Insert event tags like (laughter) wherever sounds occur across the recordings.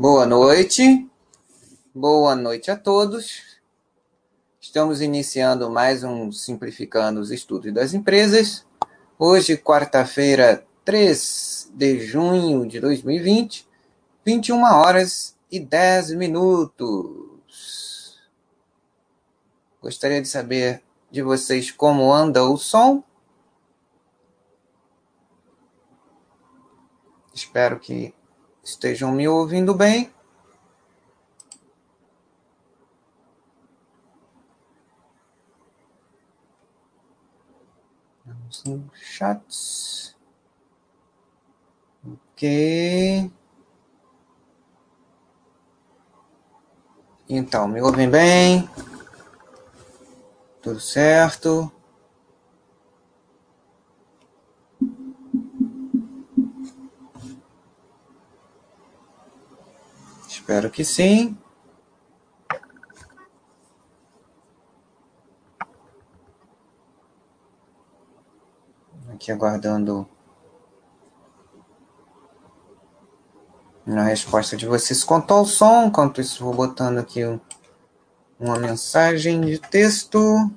Boa noite, boa noite a todos. Estamos iniciando mais um Simplificando os Estudos das Empresas. Hoje, quarta-feira, 3 de junho de 2020, 21 horas e 10 minutos. Gostaria de saber de vocês como anda o som. Espero que estejam me ouvindo bem. Vamos no chats. Ok. Então, me ouvem bem? Tudo certo? Espero que sim. Aqui aguardando a resposta de vocês quanto ao som. Enquanto isso, vou botando aqui uma mensagem de texto.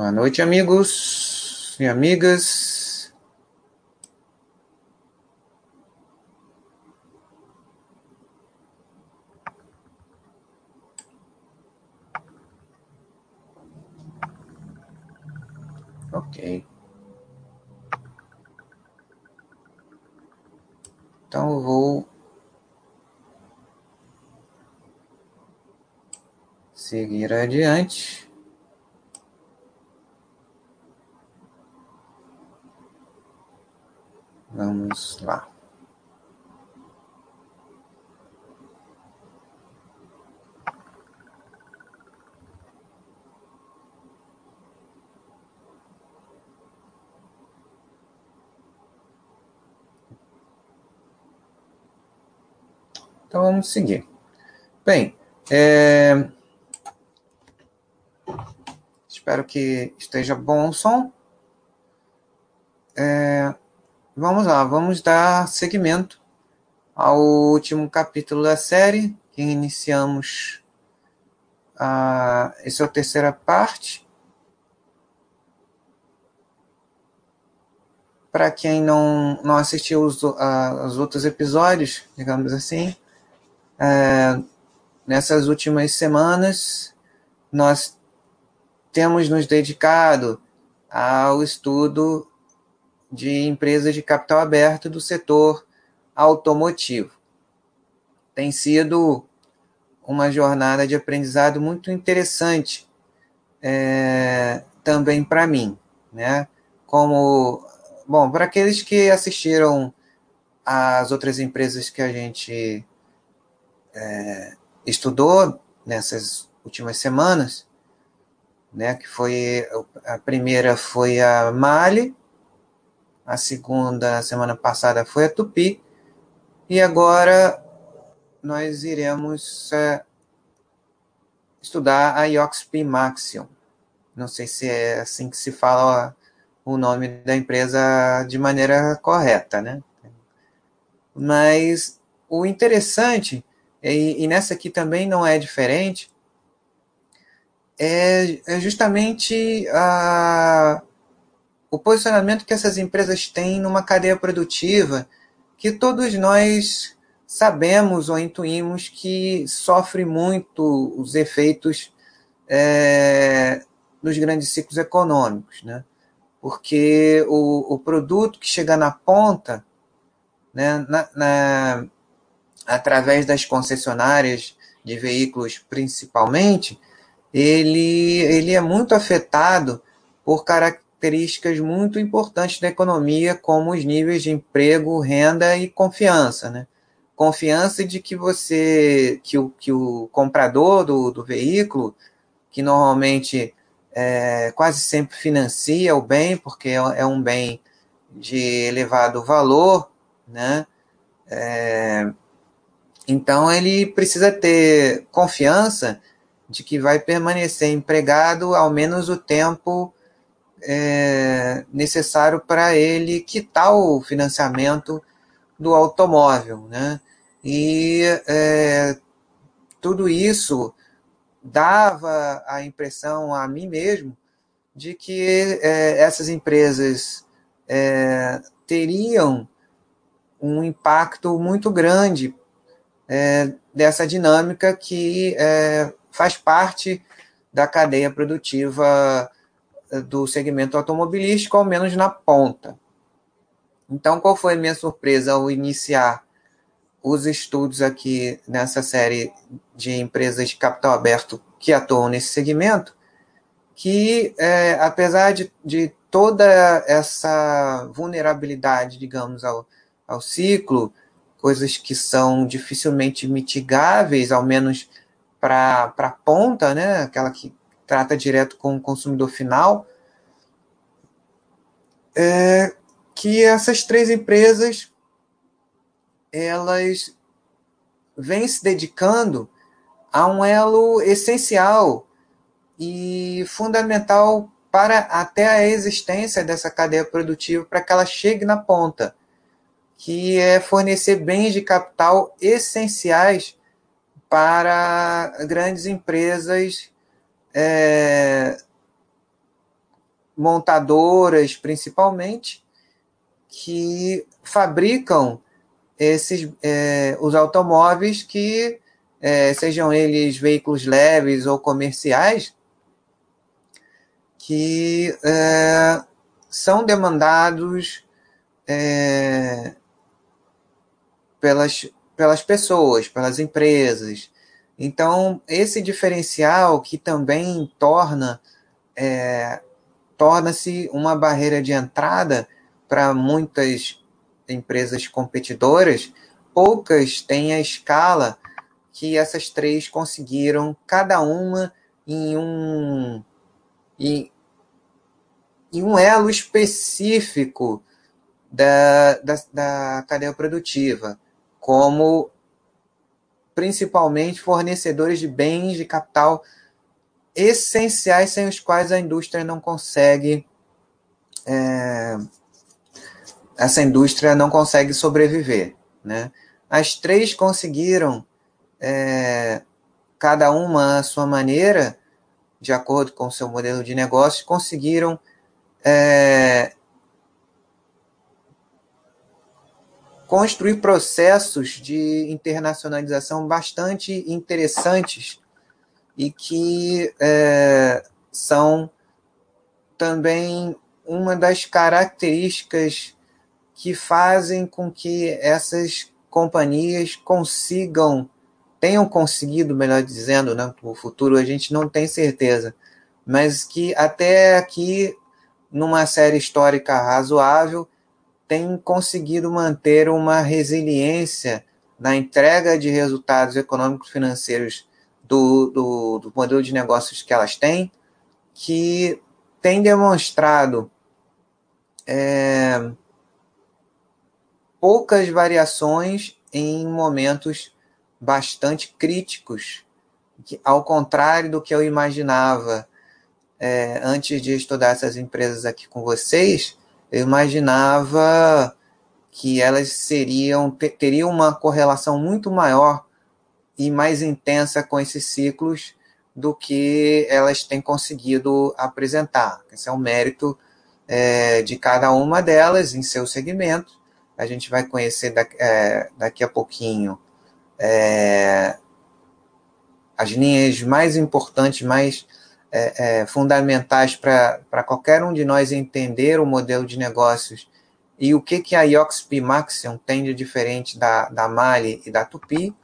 Boa noite, amigos e amigas. Ok. Então eu vou seguir adiante. Vamos lá. Então vamos seguir. Bem, é... espero que esteja bom o som. É... Vamos lá, vamos dar seguimento ao último capítulo da série que iniciamos. Ah, essa é a terceira parte. Para quem não, não assistiu os, os outros episódios, digamos assim, é, nessas últimas semanas nós temos nos dedicado ao estudo de empresas de capital aberto do setor automotivo. Tem sido uma jornada de aprendizado muito interessante é, também para mim, né? Como, bom, para aqueles que assistiram às outras empresas que a gente é, estudou nessas últimas semanas, né? Que foi a primeira foi a Mali, a segunda semana passada foi a Tupi. E agora nós iremos é, estudar a IOXP Maxion. Não sei se é assim que se fala o nome da empresa de maneira correta, né? Mas o interessante, e, e nessa aqui também não é diferente, é, é justamente a, o posicionamento que essas empresas têm numa cadeia produtiva que todos nós sabemos ou intuímos que sofre muito os efeitos é, dos grandes ciclos econômicos, né? Porque o, o produto que chega na ponta, né, na, na, através das concessionárias de veículos principalmente, ele, ele é muito afetado por características características muito importantes da economia, como os níveis de emprego, renda e confiança, né? Confiança de que você, que o, que o comprador do, do veículo, que normalmente é, quase sempre financia o bem, porque é, é um bem de elevado valor, né? É, então ele precisa ter confiança de que vai permanecer empregado ao menos o tempo é, necessário para ele quitar o financiamento do automóvel, né? E é, tudo isso dava a impressão a mim mesmo de que é, essas empresas é, teriam um impacto muito grande é, dessa dinâmica que é, faz parte da cadeia produtiva do segmento automobilístico, ao menos na ponta. Então, qual foi a minha surpresa ao iniciar os estudos aqui nessa série de empresas de capital aberto que atuam nesse segmento? Que, é, apesar de, de toda essa vulnerabilidade, digamos, ao, ao ciclo, coisas que são dificilmente mitigáveis, ao menos para a ponta, né? aquela que trata direto com o consumidor final, é que essas três empresas elas vêm se dedicando a um elo essencial e fundamental para até a existência dessa cadeia produtiva para que ela chegue na ponta, que é fornecer bens de capital essenciais para grandes empresas é, montadoras, principalmente, que fabricam esses é, os automóveis que é, sejam eles veículos leves ou comerciais que é, são demandados é, pelas pelas pessoas, pelas empresas. Então, esse diferencial que também torna é, torna-se uma barreira de entrada para muitas empresas competidoras, poucas têm a escala que essas três conseguiram, cada uma em um, em, em um elo específico da, da, da cadeia produtiva como principalmente fornecedores de bens de capital essenciais sem os quais a indústria não consegue é, essa indústria não consegue sobreviver, né? As três conseguiram é, cada uma à sua maneira, de acordo com seu modelo de negócio, conseguiram é, construir processos de internacionalização bastante interessantes e que é, são também uma das características que fazem com que essas companhias consigam, tenham conseguido, melhor dizendo, né, no futuro a gente não tem certeza, mas que até aqui, numa série histórica razoável, tem conseguido manter uma resiliência na entrega de resultados econômicos financeiros do, do, do modelo de negócios que elas têm, que tem demonstrado é, poucas variações em momentos bastante críticos, que, ao contrário do que eu imaginava é, antes de estudar essas empresas aqui com vocês, eu imaginava que elas seriam teriam uma correlação muito maior e mais intensa com esses ciclos do que elas têm conseguido apresentar. Esse é um mérito é, de cada uma delas em seu segmento. A gente vai conhecer daqui, é, daqui a pouquinho é, as linhas mais importantes, mais é, é, fundamentais para qualquer um de nós entender o modelo de negócios e o que, que a IOXP Maxion tem de diferente da, da Mali e da Tupi,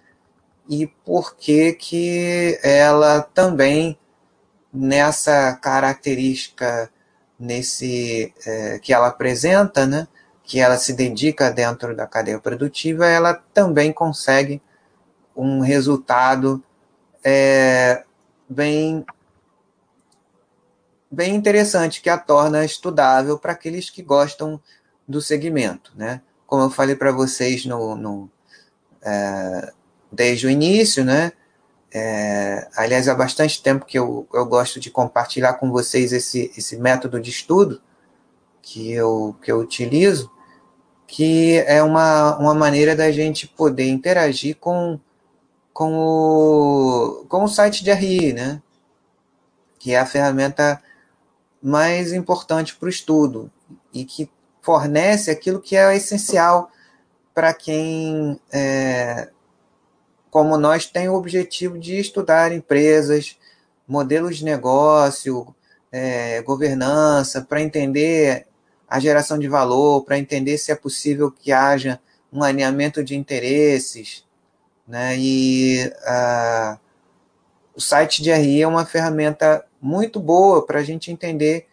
e por que, que ela também, nessa característica nesse é, que ela apresenta, né, que ela se dedica dentro da cadeia produtiva, ela também consegue um resultado é, bem bem interessante que a torna estudável para aqueles que gostam do segmento, né? Como eu falei para vocês no, no é, desde o início, né? É, aliás, há bastante tempo que eu, eu gosto de compartilhar com vocês esse, esse método de estudo que eu, que eu utilizo, que é uma, uma maneira da gente poder interagir com, com, o, com o site de RI, né? que é a ferramenta mais importante para o estudo e que fornece aquilo que é essencial para quem, é, como nós, tem o objetivo de estudar empresas, modelos de negócio, é, governança, para entender a geração de valor, para entender se é possível que haja um alinhamento de interesses, né? E uh, o site de RI é uma ferramenta muito boa para a gente entender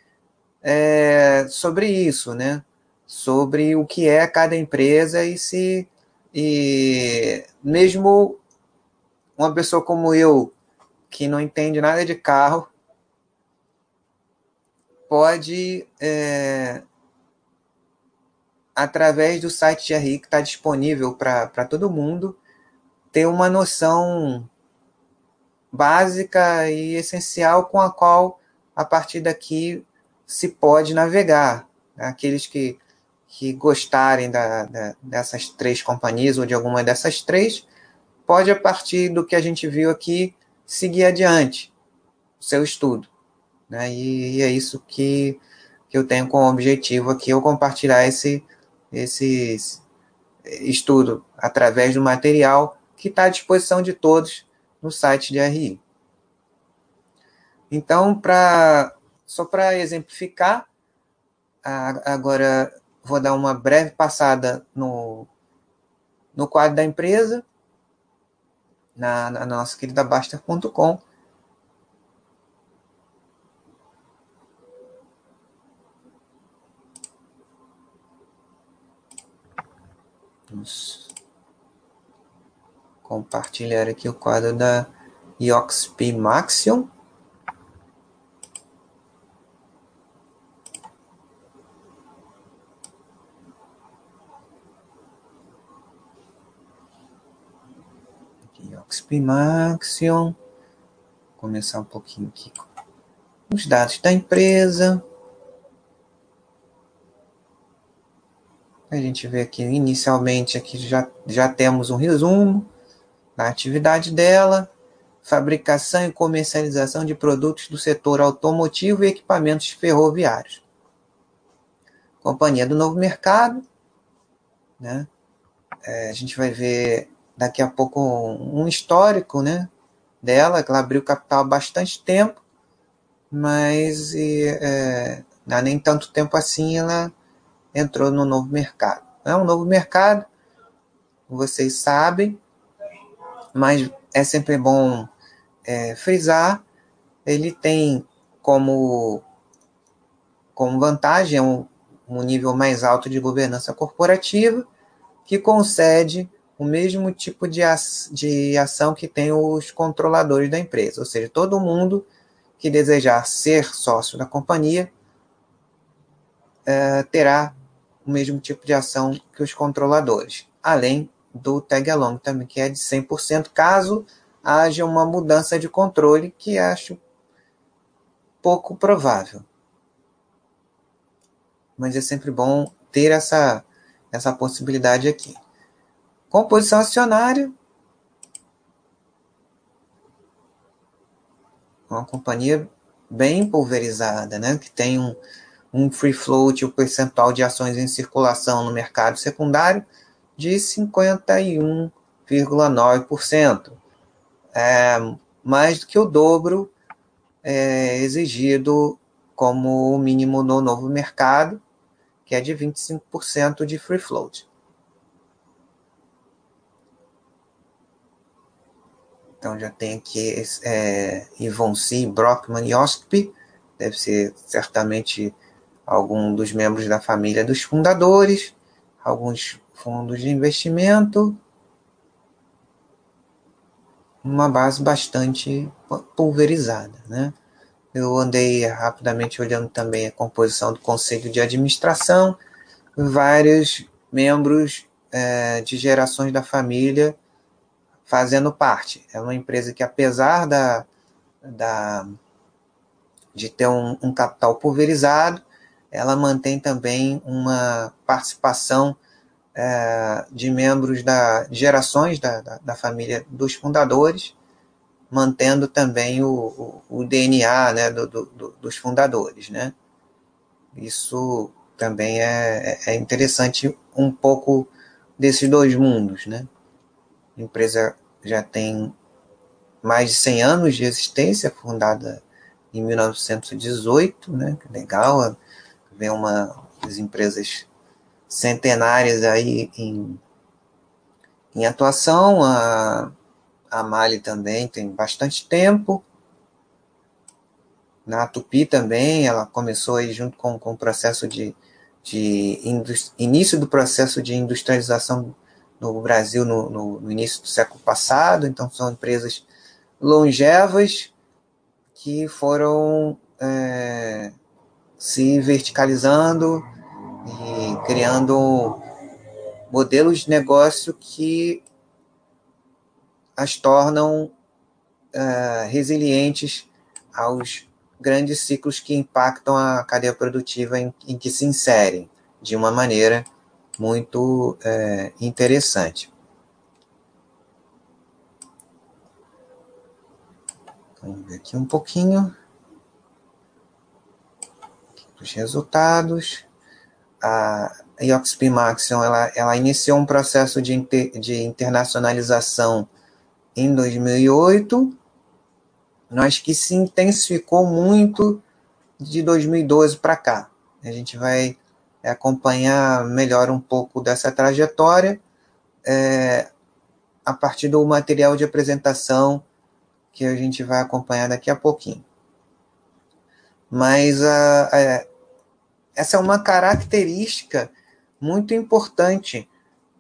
é, sobre isso, né? Sobre o que é cada empresa e se e mesmo uma pessoa como eu que não entende nada de carro pode é, através do site de RI que está disponível para todo mundo ter uma noção básica e essencial com a qual, a partir daqui, se pode navegar. Aqueles que, que gostarem da, da, dessas três companhias ou de alguma dessas três, pode, a partir do que a gente viu aqui, seguir adiante o seu estudo. Né? E, e é isso que, que eu tenho como objetivo aqui, eu compartilhar esse, esse estudo através do material que está à disposição de todos no site de RI. Então, pra, só para exemplificar, agora vou dar uma breve passada no, no quadro da empresa, na, na nossa querida Basta.com. Vamos compartilhar aqui o quadro da IOXP Maxion. IOXP Maxion. Começar um pouquinho aqui com os dados da empresa. A gente vê aqui inicialmente aqui já, já temos um resumo na atividade dela, fabricação e comercialização de produtos do setor automotivo e equipamentos ferroviários. Companhia do Novo Mercado, né? É, a gente vai ver daqui a pouco um histórico, né? Dela, que ela abriu capital há bastante tempo, mas e, é, há nem tanto tempo assim ela entrou no novo mercado. É um novo mercado, vocês sabem, mas é sempre bom é, frisar, ele tem como, como vantagem um, um nível mais alto de governança corporativa, que concede o mesmo tipo de, de ação que tem os controladores da empresa, ou seja, todo mundo que desejar ser sócio da companhia é, terá o mesmo tipo de ação que os controladores, além do tag along também, que é de 100%, caso haja uma mudança de controle, que acho pouco provável. Mas é sempre bom ter essa, essa possibilidade aqui. Composição acionária. Uma companhia bem pulverizada, né? que tem um, um free float, o um percentual de ações em circulação no mercado secundário de 51,9%, é, mais do que o dobro é, exigido como mínimo no novo mercado, que é de 25% de free float. Então já tem aqui é, Ivonsi, Brockman e Ospey, deve ser certamente alguns dos membros da família dos fundadores, alguns fundos de investimento, uma base bastante pulverizada, né? Eu andei rapidamente olhando também a composição do conselho de administração, vários membros é, de gerações da família fazendo parte. É uma empresa que, apesar da, da de ter um, um capital pulverizado, ela mantém também uma participação é, de membros da gerações da, da, da, família dos fundadores, mantendo também o, o, o DNA né, do, do, dos fundadores. Né? Isso também é, é interessante um pouco desses dois mundos. Né? A empresa já tem mais de 100 anos de existência, fundada em 1918, né? Legal, vem uma das empresas centenárias aí em, em atuação. A, a Mali também tem bastante tempo. Na Tupi também, ela começou aí junto com, com o processo de, de início do processo de industrialização no Brasil no, no, no, início do século passado. Então, são empresas longevas que foram é, se verticalizando e criando modelos de negócio que as tornam uh, resilientes aos grandes ciclos que impactam a cadeia produtiva em, em que se inserem, de uma maneira muito uh, interessante. Vamos ver aqui um pouquinho os resultados. A IOXP Maxion ela, ela iniciou um processo de, inter, de internacionalização em 2008, mas que se intensificou muito de 2012 para cá. A gente vai acompanhar melhor um pouco dessa trajetória é, a partir do material de apresentação que a gente vai acompanhar daqui a pouquinho. Mas a, a, essa é uma característica muito importante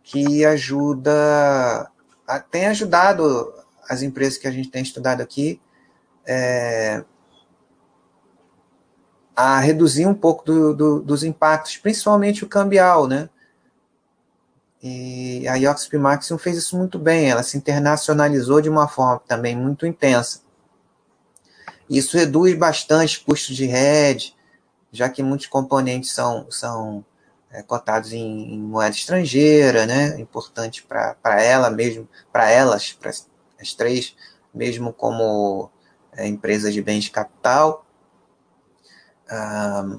que ajuda, tem ajudado as empresas que a gente tem estudado aqui é, a reduzir um pouco do, do, dos impactos, principalmente o cambial, né? E a Yoxp Maximum fez isso muito bem, ela se internacionalizou de uma forma também muito intensa. Isso reduz bastante custos de rede, já que muitos componentes são, são é, cotados em, em, moeda estrangeira, né? Importante para ela mesmo, para elas, para as três, mesmo como é, empresas de bens de capital. Ah,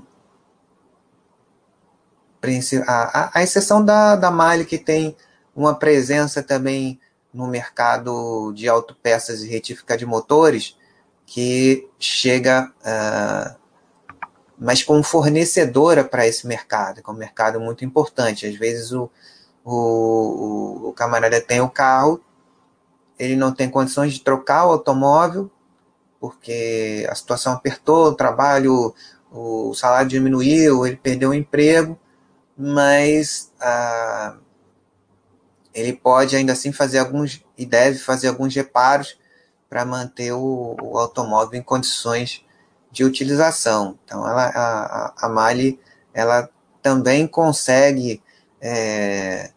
a, a, exceção da, da Mali, que tem uma presença também no mercado de autopeças e retífica de motores, que chega uh, mas como fornecedora para esse mercado, que é um mercado muito importante. Às vezes o, o, o camarada tem o carro, ele não tem condições de trocar o automóvel, porque a situação apertou, o trabalho, o salário diminuiu, ele perdeu o emprego, mas ah, ele pode ainda assim fazer alguns, e deve fazer alguns reparos para manter o, o automóvel em condições de utilização. Então, ela, a, a Mali ela também consegue é,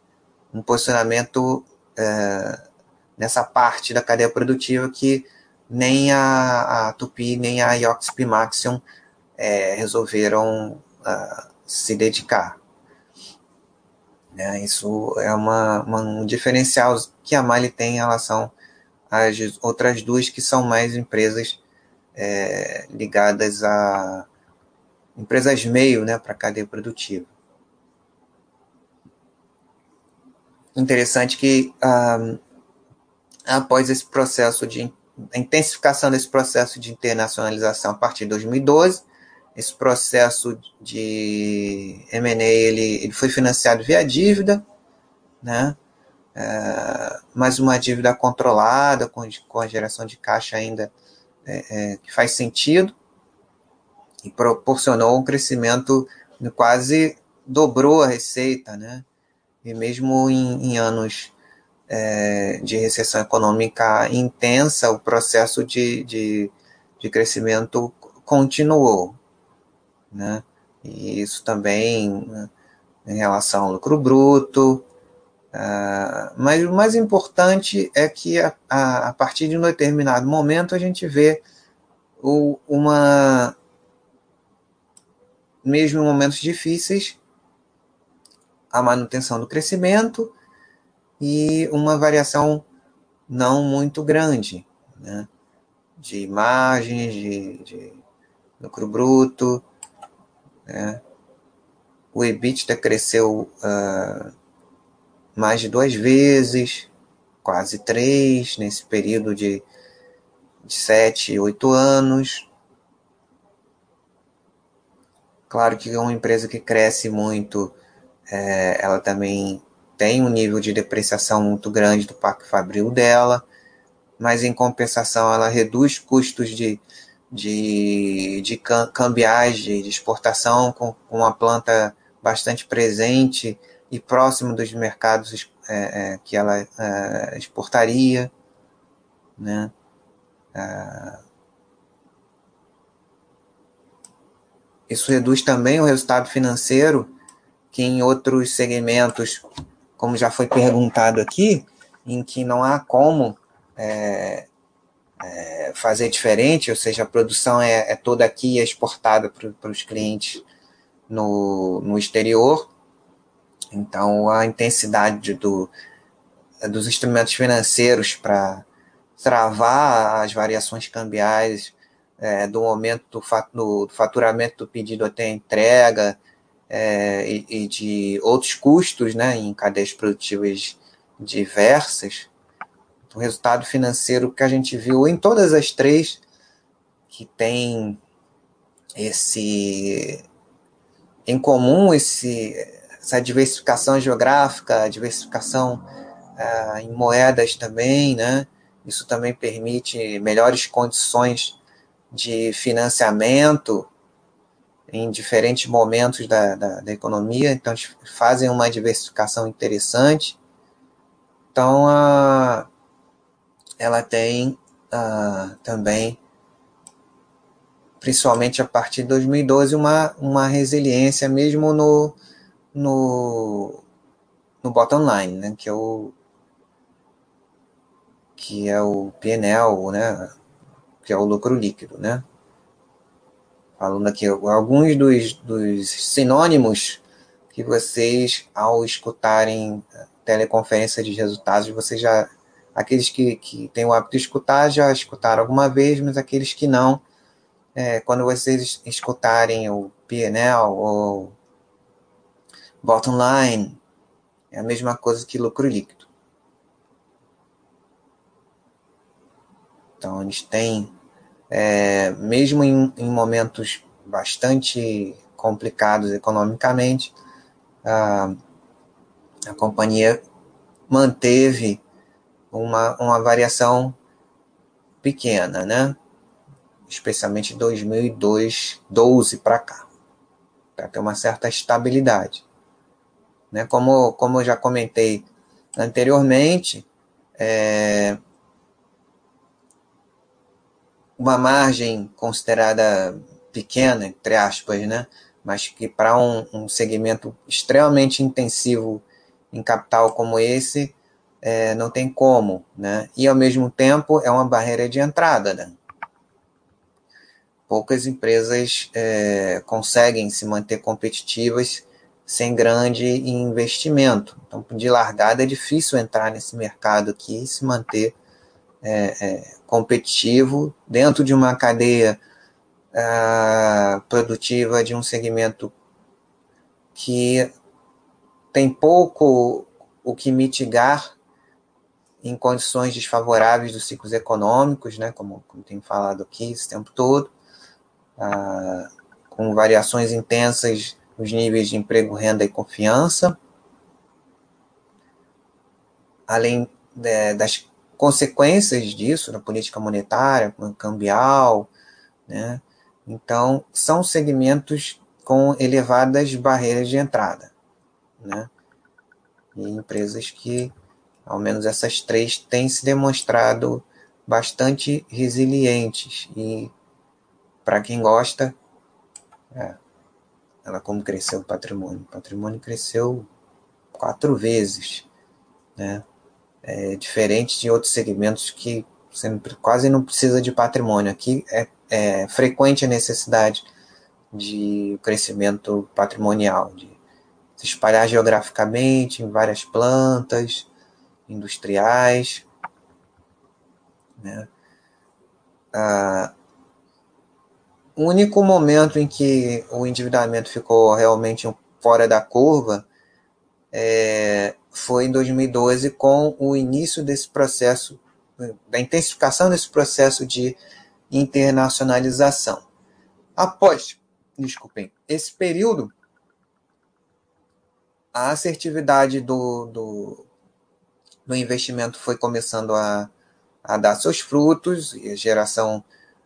um posicionamento é, nessa parte da cadeia produtiva que nem a, a Tupi nem a Ioxp Maxion é, resolveram uh, se dedicar. É, isso é uma, uma, um diferencial que a Mali tem em relação às outras duas que são mais empresas é, ligadas a empresas meio né, para a cadeia produtiva. Interessante que ah, após esse processo de a intensificação desse processo de internacionalização a partir de 2012, esse processo de M&A ele, ele foi financiado via dívida, né? É, mas uma dívida controlada, com, com a geração de caixa ainda é, é, que faz sentido. e proporcionou um crescimento quase dobrou a receita, né? E mesmo em, em anos é, de recessão econômica intensa, o processo de, de, de crescimento continuou, né? E isso também né, em relação ao lucro bruto, uh, mas o mais importante é que a, a, a, partir de um determinado momento a gente vê o, uma mesmo em momentos difíceis a manutenção do crescimento e uma variação não muito grande, né? de margens, de, de lucro bruto. Né? O EBITDA cresceu uh, mais de duas vezes, quase três, nesse período de, de sete, oito anos. Claro que uma empresa que cresce muito, é, ela também tem um nível de depreciação muito grande do parque fabril dela, mas em compensação ela reduz custos de, de, de cambiais, de, de exportação, com, com uma planta bastante presente e próximo dos mercados é, é, que ela é, exportaria. Né? Ah, isso reduz também o resultado financeiro, que em outros segmentos como já foi perguntado aqui, em que não há como é, é, fazer diferente, ou seja, a produção é, é toda aqui e é exportada para os clientes no, no exterior. Então, a intensidade do, dos instrumentos financeiros para travar as variações cambiais é, do momento do, faturamento do pedido até a entrega, é, e, e, de outros custos né, em cadeias produtivas diversas, o resultado financeiro que a gente viu em todas as três, que tem esse em comum esse, essa diversificação geográfica, diversificação uh, em moedas também, né? Isso também permite melhores condições de financiamento em diferentes momentos da, da, da economia, então fazem uma diversificação interessante. Então, a, ela tem a, também, principalmente a partir de 2012, uma, uma resiliência mesmo no, no, no bottom line, né, que é o que é o PNL, né, que é o lucro líquido, né falando aqui alguns dos, dos sinônimos que vocês, ao escutarem teleconferência de resultados, vocês já. Aqueles que, que têm o hábito de escutar já escutaram alguma vez, mas aqueles que não, é, quando vocês escutarem o PNL ou bottom line, é a mesma coisa que lucro líquido. Então, eles têm é, mesmo em, em, momentos bastante complicados economicamente, a, a companhia manteve uma, uma variação pequena, né? especialmente de 2002, 12 para cá, para ter uma certa estabilidade. Né? Como, como eu já comentei anteriormente, é, uma margem considerada pequena, entre aspas, né? mas que para um, um, segmento extremamente intensivo em capital como esse, é, não tem como. Né? E, ao mesmo tempo, é uma barreira de entrada. Né? Poucas empresas é, conseguem se manter competitivas sem grande investimento. Então, de largada, é difícil entrar nesse mercado aqui e se manter é, é, competitivo dentro de uma cadeia uh, produtiva de um segmento que tem pouco o que mitigar em condições desfavoráveis dos ciclos econômicos, né, como, como tenho falado aqui esse tempo todo, uh, com variações intensas nos níveis de emprego, renda e confiança, além de, das consequências disso na política monetária, cambial, né, Então, são segmentos com elevadas barreiras de entrada, né? E empresas que, ao menos essas três, têm se demonstrado bastante resilientes. E, para quem gosta, é, ela como cresceu o patrimônio? O patrimônio cresceu quatro vezes, né? É, diferente de outros segmentos que você quase não precisa de patrimônio. Aqui é, é frequente a necessidade de crescimento patrimonial, de se espalhar geograficamente em várias plantas industriais. Né? Ah, o único momento em que o endividamento ficou realmente fora da curva é, foi em 2012, com o início desse processo, da intensificação desse processo de internacionalização. Após, desculpem, esse período, a assertividade do, do, do investimento foi começando a, a dar seus frutos, e a geração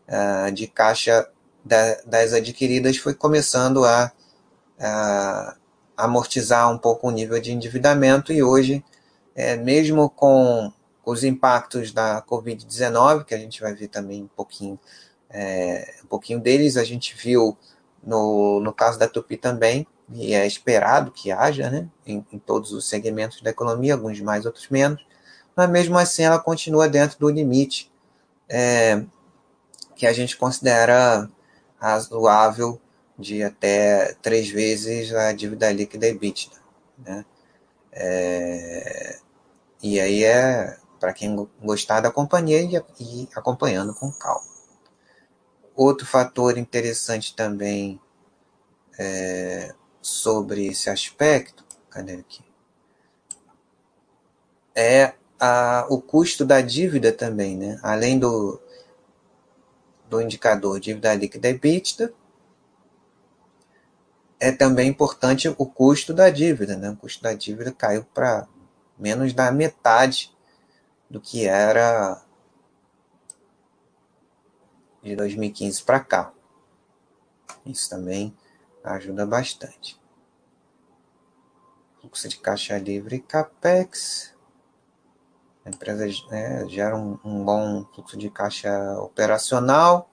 uh, de caixa da, das adquiridas foi começando a, a, amortizar um pouco o nível de endividamento e hoje, é, mesmo com os impactos da Covid-19, que a gente vai ver também um pouquinho, é, um pouquinho deles, a gente viu no, no caso da Tupi também, e é esperado que haja né, em, em todos os segmentos da economia, alguns mais, outros menos, mas mesmo assim ela continua dentro do limite é, que a gente considera razoável de até três vezes a dívida líquida EBITDA. Né? É, e aí é para quem gostar da companhia e, e acompanhando com calma. Outro fator interessante também é, sobre esse aspecto, cadê aqui? É a, o custo da dívida também, né? Além do, do indicador dívida líquida EBITDA, é também importante o custo da dívida. Né? O custo da dívida caiu para menos da metade do que era de 2015 para cá. Isso também ajuda bastante. Fluxo de caixa livre e capex. A empresa né, gera um, um bom fluxo de caixa operacional.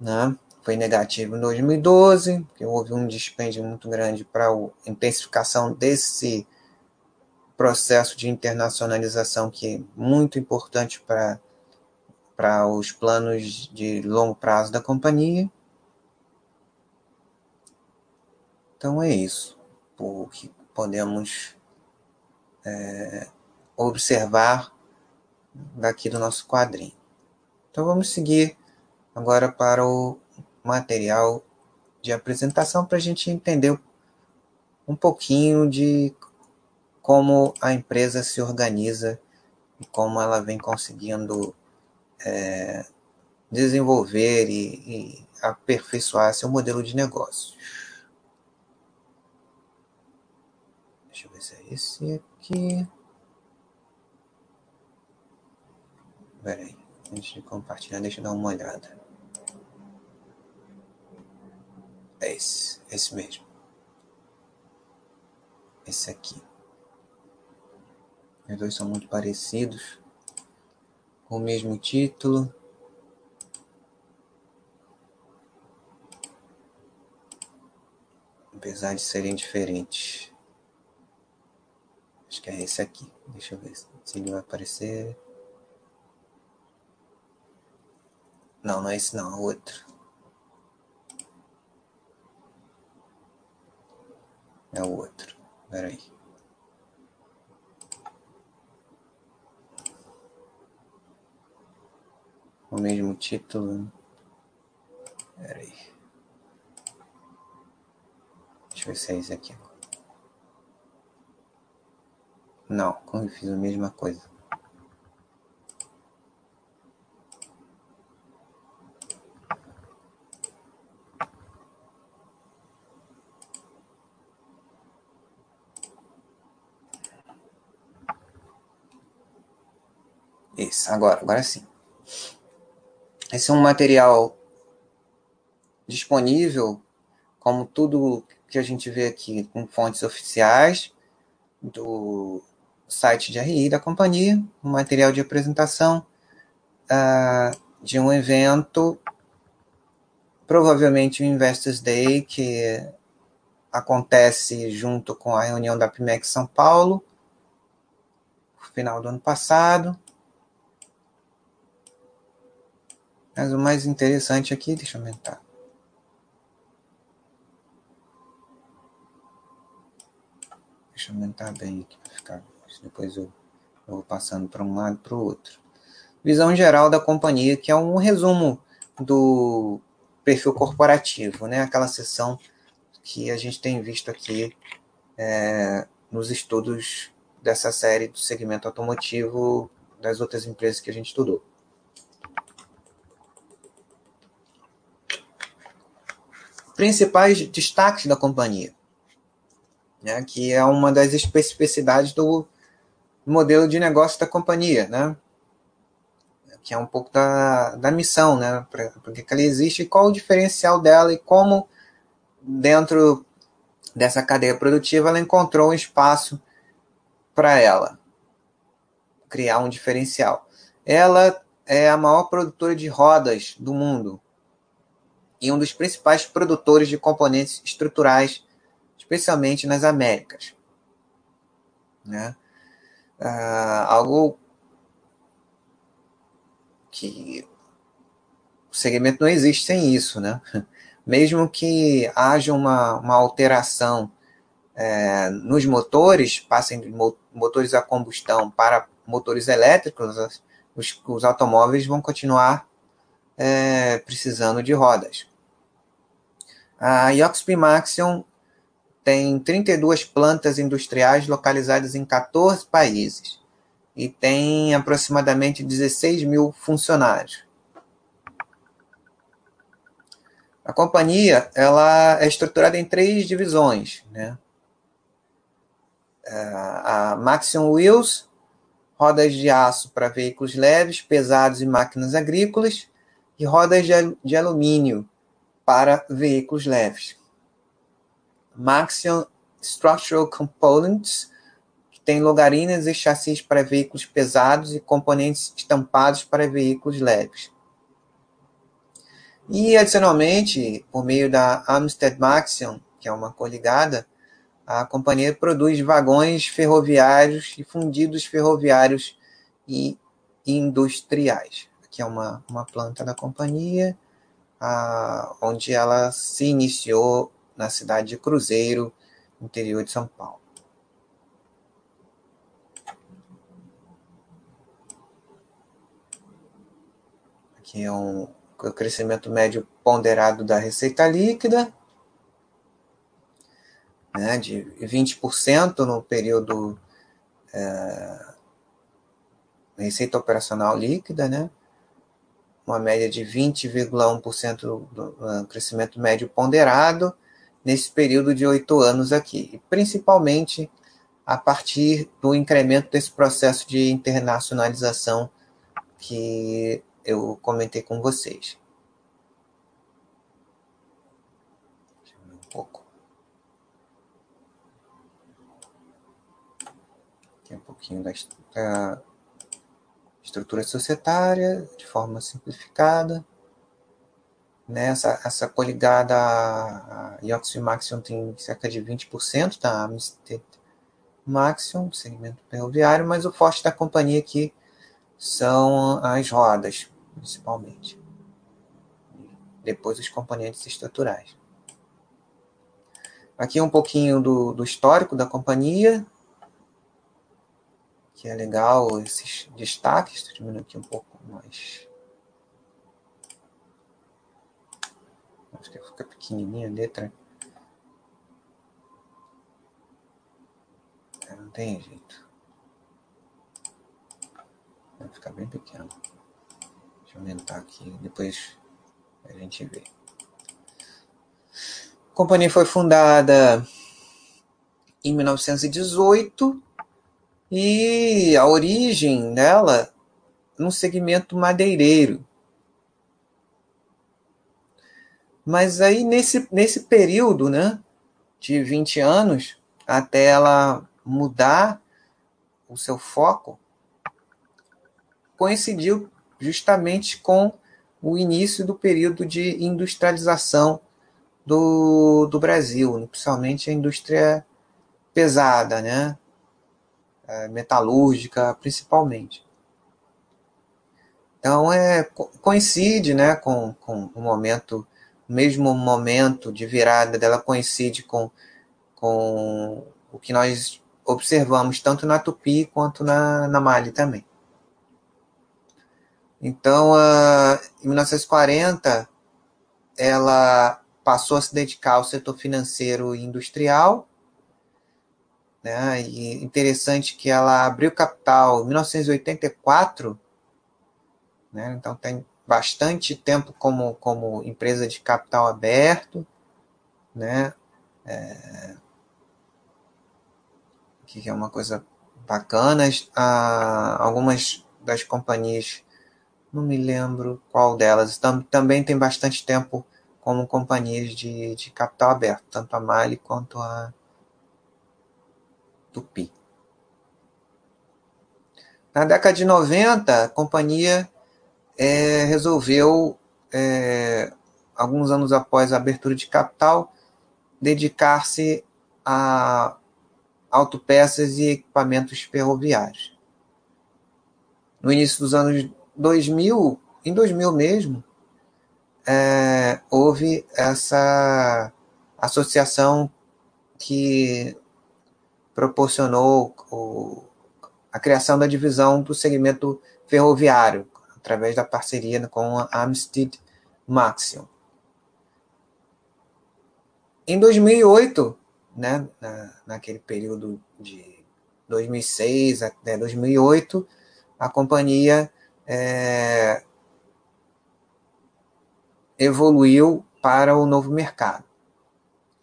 Né? Foi negativo em 2012, que houve um dispêndio muito grande para a intensificação desse processo de internacionalização que é muito importante para para os planos de longo prazo da companhia. Então é isso, o que podemos é, observar daqui do nosso quadrinho. Então vamos seguir agora para o material de apresentação para a gente entender um pouquinho de como a empresa se organiza e como ela vem conseguindo é, desenvolver e, e aperfeiçoar seu modelo de negócio. Deixa eu ver se é esse aqui. Peraí, antes de compartilhar, deixa eu dar uma olhada. É esse, esse mesmo. Esse aqui. Os dois são muito parecidos, com o mesmo título. Apesar de serem diferentes. Acho que é esse aqui. Deixa eu ver se ele vai aparecer. Não, não é esse não, é outro. É o outro. Peraí. O mesmo título. Peraí. Deixa eu ver se é esse aqui. Não, eu fiz a mesma coisa. Isso, agora, agora sim. Esse é um material disponível, como tudo que a gente vê aqui, com fontes oficiais do site de RI da companhia, um material de apresentação uh, de um evento, provavelmente o Investors Day, que acontece junto com a reunião da PIMEC São Paulo, no final do ano passado. Mas o mais interessante aqui, deixa eu aumentar. Deixa eu aumentar bem aqui. Depois eu, eu vou passando para um lado para o outro. Visão geral da companhia, que é um resumo do perfil corporativo, né? Aquela seção que a gente tem visto aqui é, nos estudos dessa série do segmento automotivo das outras empresas que a gente estudou. Principais destaques da companhia né, que é uma das especificidades do modelo de negócio da companhia, né, que é um pouco da, da missão, né, porque ela existe, qual o diferencial dela e como dentro dessa cadeia produtiva ela encontrou um espaço para ela criar um diferencial. Ela é a maior produtora de rodas do mundo e um dos principais produtores de componentes estruturais especialmente nas Américas. Né? Ah, algo que o segmento não existe sem isso, né? (laughs) Mesmo que haja uma, uma alteração é, nos motores, passem de motores a combustão para motores elétricos, os, os automóveis vão continuar é, precisando de rodas. A Yoxp Maxion tem 32 plantas industriais localizadas em 14 países e tem aproximadamente 16 mil funcionários. A companhia ela é estruturada em três divisões. Né? É, a Maxion Wheels, rodas de aço para veículos leves, pesados e máquinas agrícolas, e rodas de alumínio para veículos leves. Maxion Structural Components, que tem logarinas e chassis para veículos pesados e componentes estampados para veículos leves. E, adicionalmente, por meio da Amstead Maxion, que é uma coligada, a companhia produz vagões ferroviários e fundidos ferroviários e industriais. Aqui é uma, uma planta da companhia, onde ela se iniciou na cidade de Cruzeiro, interior de São Paulo. Aqui é um o crescimento médio ponderado da receita líquida, né, de 20% no período é, receita operacional líquida, né, uma média de 20,1% do uh, crescimento médio ponderado, nesse período de oito anos aqui, principalmente a partir do incremento desse processo de internacionalização que eu comentei com vocês. Um pouco. Aqui um pouquinho da estrutura societária de forma simplificada. Né? Essa, essa coligada a Yoxi Maxion tem cerca de 20% da Amstead Maxion, segmento ferroviário, mas o forte da companhia aqui são as rodas, principalmente. Depois os componentes estruturais. Aqui um pouquinho do, do histórico da companhia, que é legal esses destaques. Estou diminuindo aqui um pouco mais Que fica pequenininha a letra. É, não tem jeito. Vai ficar bem pequeno. Deixa eu aumentar aqui, depois a gente vê. A companhia foi fundada em 1918 e a origem dela no segmento madeireiro. Mas aí, nesse, nesse período, né, de 20 anos, até ela mudar o seu foco, coincidiu justamente com o início do período de industrialização do, do Brasil, principalmente a indústria pesada, né? É, metalúrgica, principalmente. Então, é, coincide né, com, com o momento, mesmo momento de virada dela coincide com, com o que nós observamos tanto na Tupi quanto na, na Mali também. Então, uh, em 1940, ela passou a se dedicar ao setor financeiro e industrial. Né? E interessante que ela abriu capital em 1984, né? então tem bastante tempo como, como empresa de capital aberto. Né? É, que é uma coisa bacana. Ah, algumas das companhias não me lembro qual delas. Tam, também tem bastante tempo como companhias de, de capital aberto, tanto a Mali quanto a Tupi. Na década de 90, a companhia é, resolveu, é, alguns anos após a abertura de capital, dedicar-se a autopeças e equipamentos ferroviários. No início dos anos 2000, em 2000 mesmo, é, houve essa associação que proporcionou o, a criação da divisão do segmento ferroviário, através da parceria com a Amstead Maxion. Em 2008, né, na, naquele período de 2006 até 2008, a companhia é, evoluiu para o novo mercado.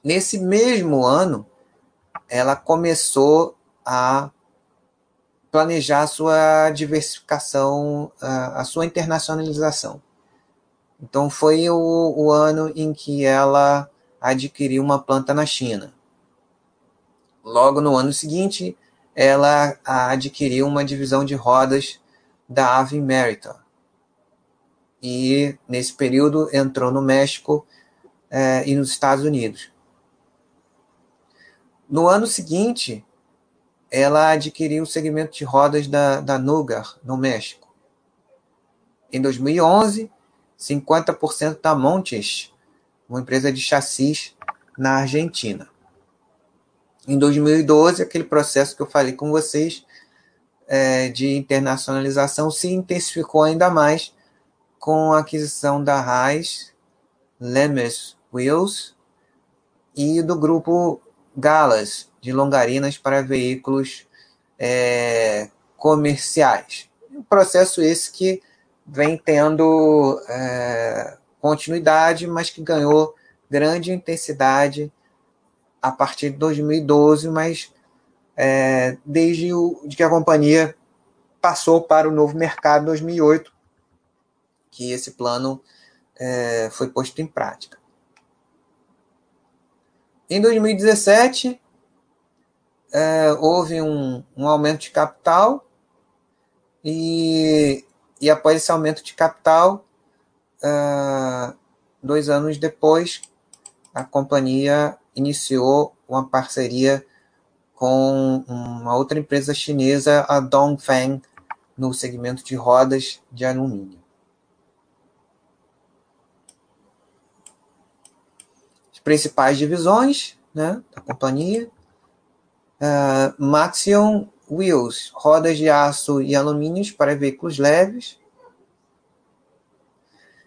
Nesse mesmo ano, ela começou a planejar a sua diversificação, a, sua internacionalização. Então, foi o, o ano em que ela adquiriu uma planta na China. Logo no ano seguinte, ela adquiriu uma divisão de rodas da Ave Meritor. E, nesse período, entrou no México é, e nos Estados Unidos. No ano seguinte, ela adquiriu o segmento de rodas da, da no México. Em 2011, 50% da Montes, uma empresa de chassis na Argentina. Em 2012, aquele processo que eu falei com vocês é, de internacionalização se intensificou ainda mais com a aquisição da Raiz, Lemes Wheels e do grupo Galas, de longarinas para veículos é, comerciais. Um processo esse que vem tendo é, continuidade, mas que ganhou grande intensidade a partir de 2012, mas é, desde o, de que a companhia passou para o novo mercado em 2008, que esse plano é, foi posto em prática. Em 2017, é, houve um, um, aumento de capital e, e após esse aumento de capital, é, dois anos depois, a companhia iniciou uma parceria com uma outra empresa chinesa, a Dongfeng, no segmento de rodas de alumínio. As principais divisões né, da companhia, uh, Maxion Wheels, rodas de aço e alumínio para veículos leves,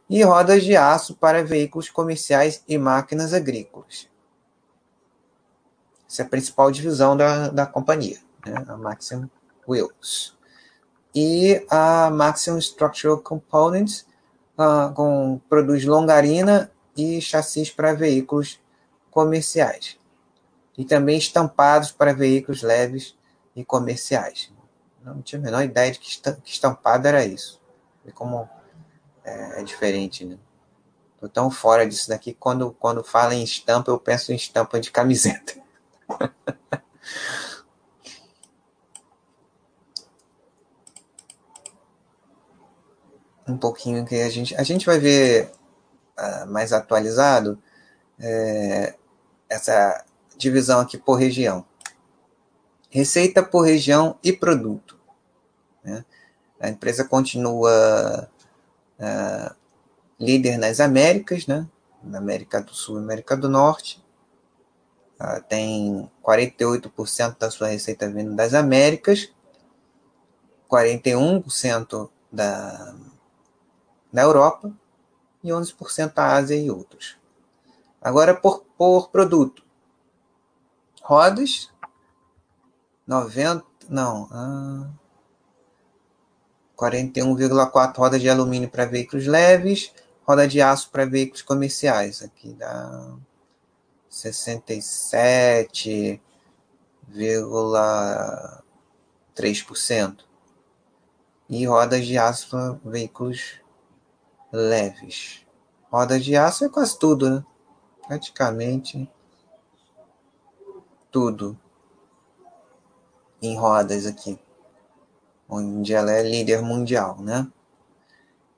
e rodas de aço para veículos comerciais e máquinas agrícolas. Essa é a principal divisão da, da companhia, né? a Maxim Wheels. E a Maxim Structural Components uh, com, produz longarina e chassis para veículos comerciais. E também estampados para veículos leves e comerciais. Não tinha a menor ideia de que estampado era isso. E como é, é diferente, né? Tô tão fora disso daqui, quando, quando fala em estampa, eu penso em estampa de camiseta. (laughs) um pouquinho que a gente, a gente vai ver uh, mais atualizado é, essa divisão aqui por região. Receita por região e produto. Né? A empresa continua uh, líder nas Américas, né? na América do Sul e América do Norte. Uh, tem 48% da sua receita vindo das Américas, 41% da, da Europa e 11% da Ásia e outros. Agora, por, por produto. Rodas, 90, não, ah, 41,4 rodas de alumínio para veículos leves, roda de aço para veículos comerciais. Aqui dá 67,3%. E rodas de aço para veículos leves. Rodas de aço é quase tudo, né? Praticamente tudo em rodas aqui onde ela é líder mundial, né?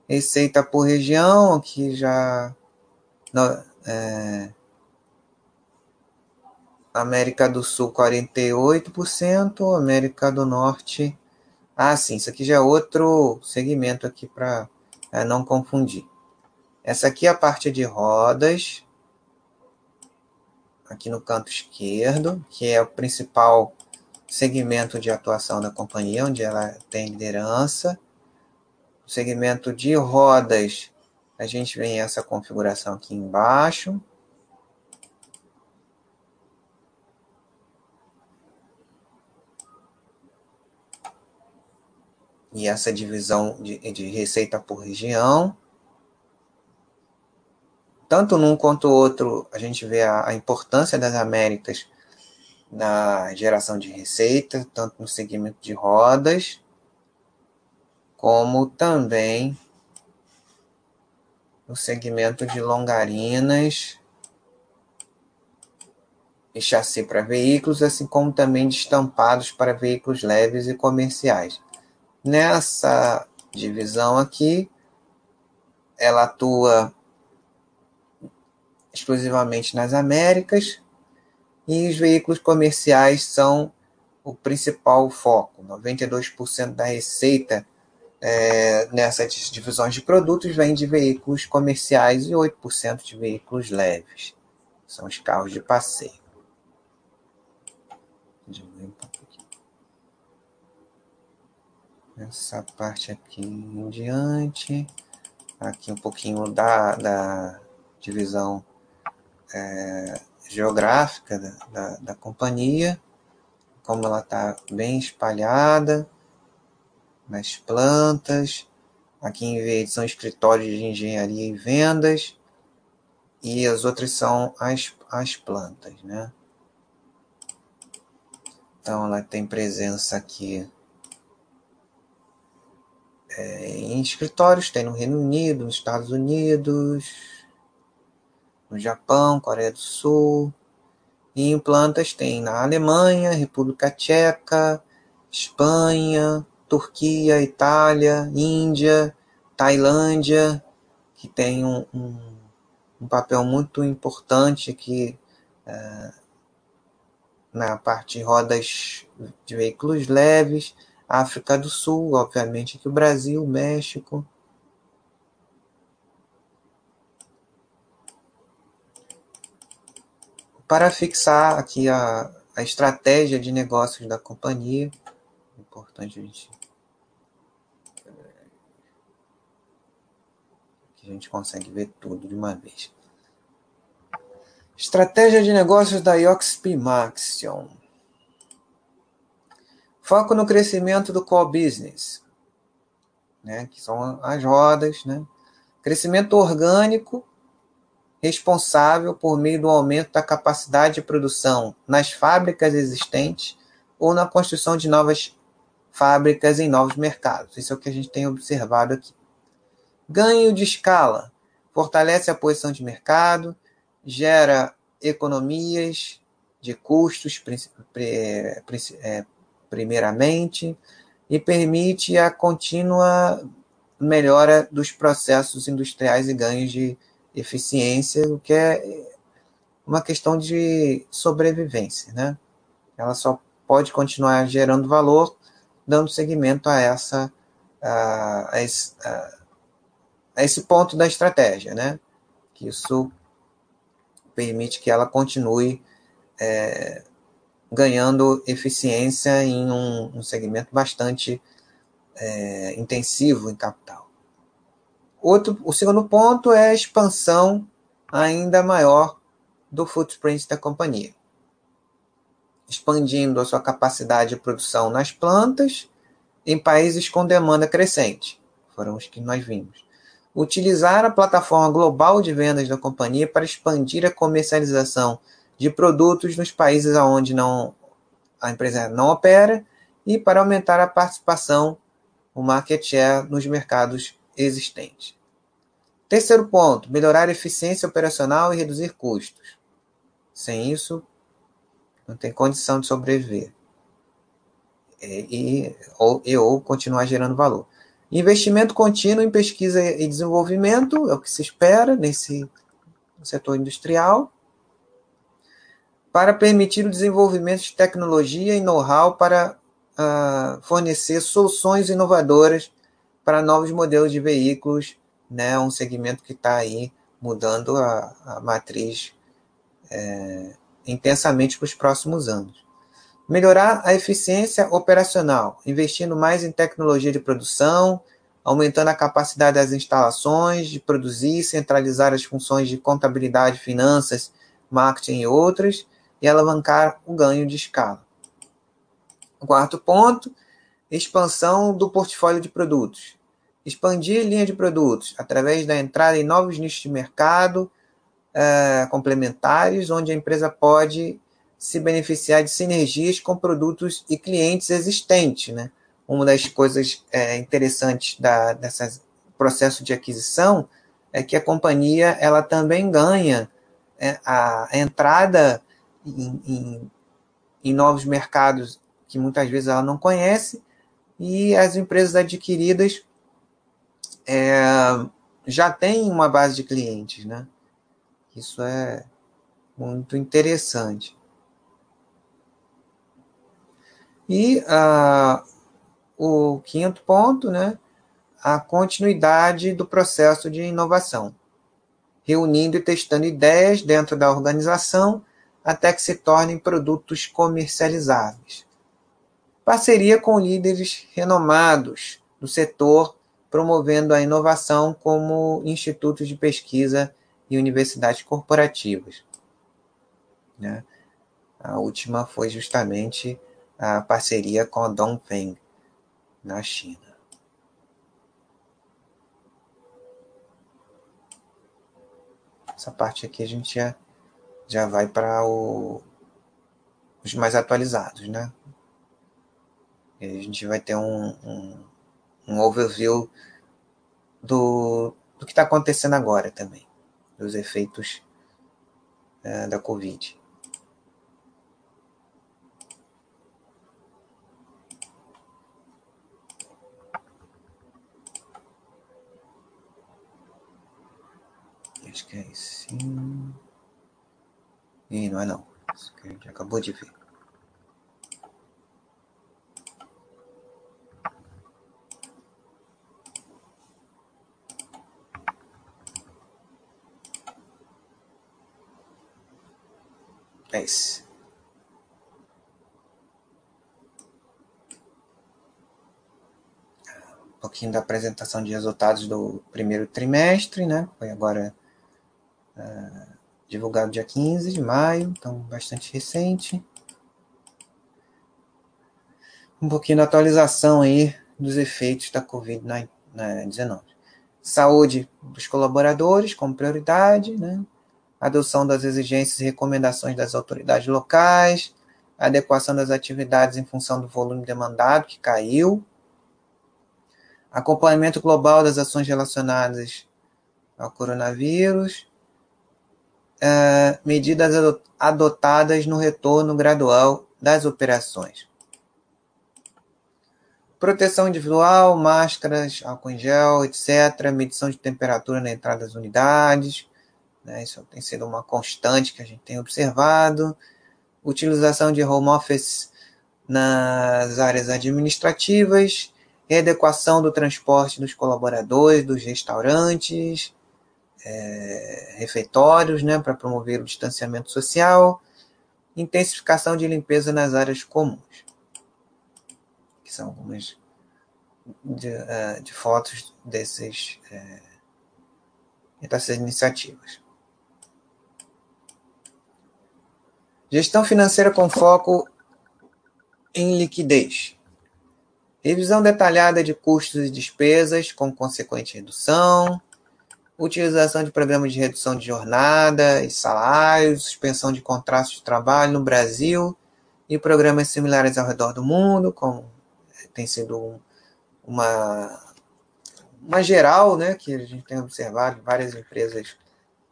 Receita por região, aqui já é, América do Sul 48%, América do Norte. Ah, sim, isso aqui já é outro segmento aqui para é, não confundir. Essa aqui é a parte de rodas, aqui no canto esquerdo, que é o principal segmento de atuação da companhia, onde ela tem liderança. O segmento de rodas, a gente vem essa configuração aqui embaixo. E essa divisão de, de receita por região. Tanto num quanto outro, a gente vê a, a importância das Américas na geração de receita, tanto no segmento de rodas, como também no segmento de longarinas e chassi para veículos, assim como também de estampados para veículos leves e comerciais. Nessa divisão aqui, ela atua exclusivamente nas Américas, e os veículos comerciais são o principal foco. 92% da receita é, nessas divisões de produtos vem de veículos comerciais e 8% de veículos leves. São os carros de passeio. Essa parte aqui em diante. Aqui um pouquinho da, da divisão é, geográfica da, da, da companhia, como ela está bem espalhada nas plantas. Aqui em verde são escritórios de engenharia e vendas, e as outras são as, as plantas, né? Então ela tem presença aqui é, em escritórios, tem no Reino Unido, nos Estados Unidos, no Japão, Coreia do Sul. E em plantas tem na Alemanha, República Tcheca, Espanha, Turquia, Itália, Índia, Tailândia, que tem um, um, um papel muito importante aqui é, na parte de rodas de veículos leves, África do Sul, obviamente que o Brasil, México, para fixar aqui a, a estratégia de negócios da companhia. É importante a gente. Que a gente consegue ver tudo de uma vez. Estratégia de negócios da IOXP Maxion. Foco no crescimento do core business, né, que são as rodas, né? Crescimento orgânico responsável por meio do aumento da capacidade de produção nas fábricas existentes ou na construção de novas fábricas em novos mercados. Isso é o que a gente tem observado aqui. Ganho de escala. fortalece a posição de mercado, gera economias de custos, é, primeiramente, e permite a contínua melhora dos processos industriais e ganhos de eficiência, o que é uma questão de sobrevivência, né? Ela só pode continuar gerando valor dando seguimento a essa a, esse, a esse ponto da estratégia, né? Que isso permite que ela continue é, ganhando eficiência em um, um segmento bastante é, intensivo em capital. Outro, o segundo ponto é a expansão ainda maior do footprint da companhia, expandindo a sua capacidade de produção nas plantas em países com demanda crescente. Foram os que nós vimos. Utilizar a plataforma global de vendas da companhia para expandir a comercialização de produtos nos países onde não, a empresa não opera e para aumentar a participação, o market share nos mercados existentes. Terceiro ponto, melhorar a eficiência operacional e reduzir custos. Sem isso, não tem condição de sobreviver. E, ou, e, ou continuar gerando valor. Investimento contínuo em pesquisa e desenvolvimento é o que se espera nesse setor industrial para permitir o desenvolvimento de tecnologia e know-how para uh, fornecer soluções inovadoras para novos modelos de veículos, né, um segmento que está aí mudando a, a matriz é, intensamente para os próximos anos. Melhorar a eficiência operacional, investindo mais em tecnologia de produção, aumentando a capacidade das instalações de produzir, centralizar as funções de contabilidade, finanças, marketing e outras, e alavancar o ganho de escala. O quarto ponto, expansão do portfólio de produtos. Expandir linha de produtos através da entrada em novos nichos de mercado uh, complementares, onde a empresa pode se beneficiar de sinergias com produtos e clientes existentes. Né? Uma das coisas é, interessantes da, desse processo de aquisição é que a companhia ela também ganha é, a entrada em, em, em novos mercados que muitas vezes ela não conhece, e as empresas adquiridas é, já têm uma base de clientes, né? Isso é muito interessante. E uh, o quinto ponto, né? A continuidade do processo de inovação, reunindo e testando ideias dentro da organização até que se tornem produtos comercializáveis. Parceria com líderes renomados do setor, promovendo a inovação como institutos de pesquisa e universidades corporativas. Né? A última foi justamente a parceria com a Dongfeng, na China. Essa parte aqui a gente já já vai para os mais atualizados, né? A gente vai ter um, um, um overview do, do que está acontecendo agora também, dos efeitos é, da Covid. Acho que é sim. Ih, não é não. Isso que a gente acabou de ver. Um pouquinho da apresentação de resultados do primeiro trimestre, né? Foi agora. Uh, divulgado dia 15 de maio, então bastante recente. Um pouquinho da atualização aí dos efeitos da Covid-19. Saúde dos colaboradores como prioridade, né? Adoção das exigências e recomendações das autoridades locais, adequação das atividades em função do volume demandado, que caiu, acompanhamento global das ações relacionadas ao coronavírus, uh, medidas adotadas no retorno gradual das operações. Proteção individual, máscaras, álcool em gel, etc. Medição de temperatura na entrada das unidades. Né? Isso tem sido uma constante que a gente tem observado. Utilização de home office nas áreas administrativas. Readequação do transporte dos colaboradores, dos restaurantes, é, refeitórios, né, para promover o distanciamento social. Intensificação de limpeza nas áreas comuns são algumas de, uh, de fotos desses, uh, dessas iniciativas. Gestão financeira com foco em liquidez. Revisão detalhada de custos e despesas, com consequente redução. Utilização de programas de redução de jornada e salários, suspensão de contratos de trabalho no Brasil e programas similares ao redor do mundo, como tem sido uma, uma geral, né, que a gente tem observado várias empresas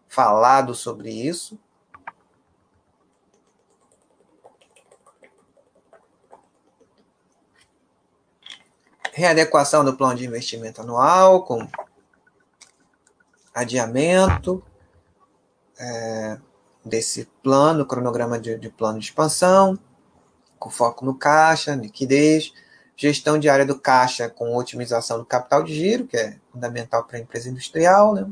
falado sobre isso. Readequação do plano de investimento anual, com adiamento é, desse plano, cronograma de, de plano de expansão, com foco no caixa, liquidez, gestão diária do caixa com otimização do capital de giro, que é fundamental para a empresa industrial, né?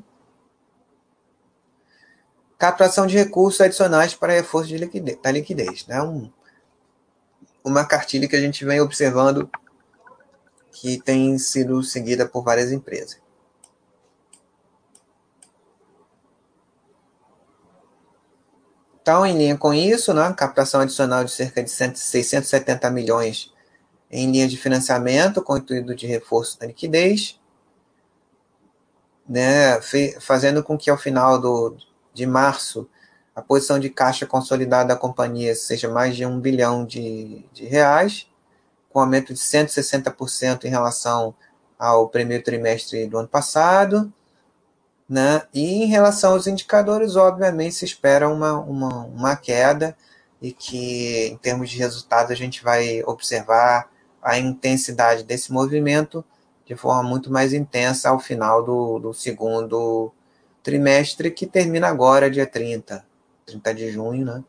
captação de recursos adicionais para reforço de liquidez, da liquidez. Né? Um, uma cartilha que a gente vem observando que tem sido seguida por várias empresas. Então, em linha com isso, né, captação adicional de cerca de 670 milhões em linha de financiamento com o intuito de reforço da liquidez, né, fazendo com que ao final do, de março a posição de caixa consolidada da companhia seja mais de um bilhão de, de reais, com aumento de 160% em relação ao primeiro trimestre do ano passado. Né? E em relação aos indicadores, obviamente se espera uma, uma, uma queda e que, em termos de resultados, a gente vai observar a intensidade desse movimento de forma muito mais intensa ao final do, do segundo trimestre, que termina agora, dia 30, 30 de junho, né?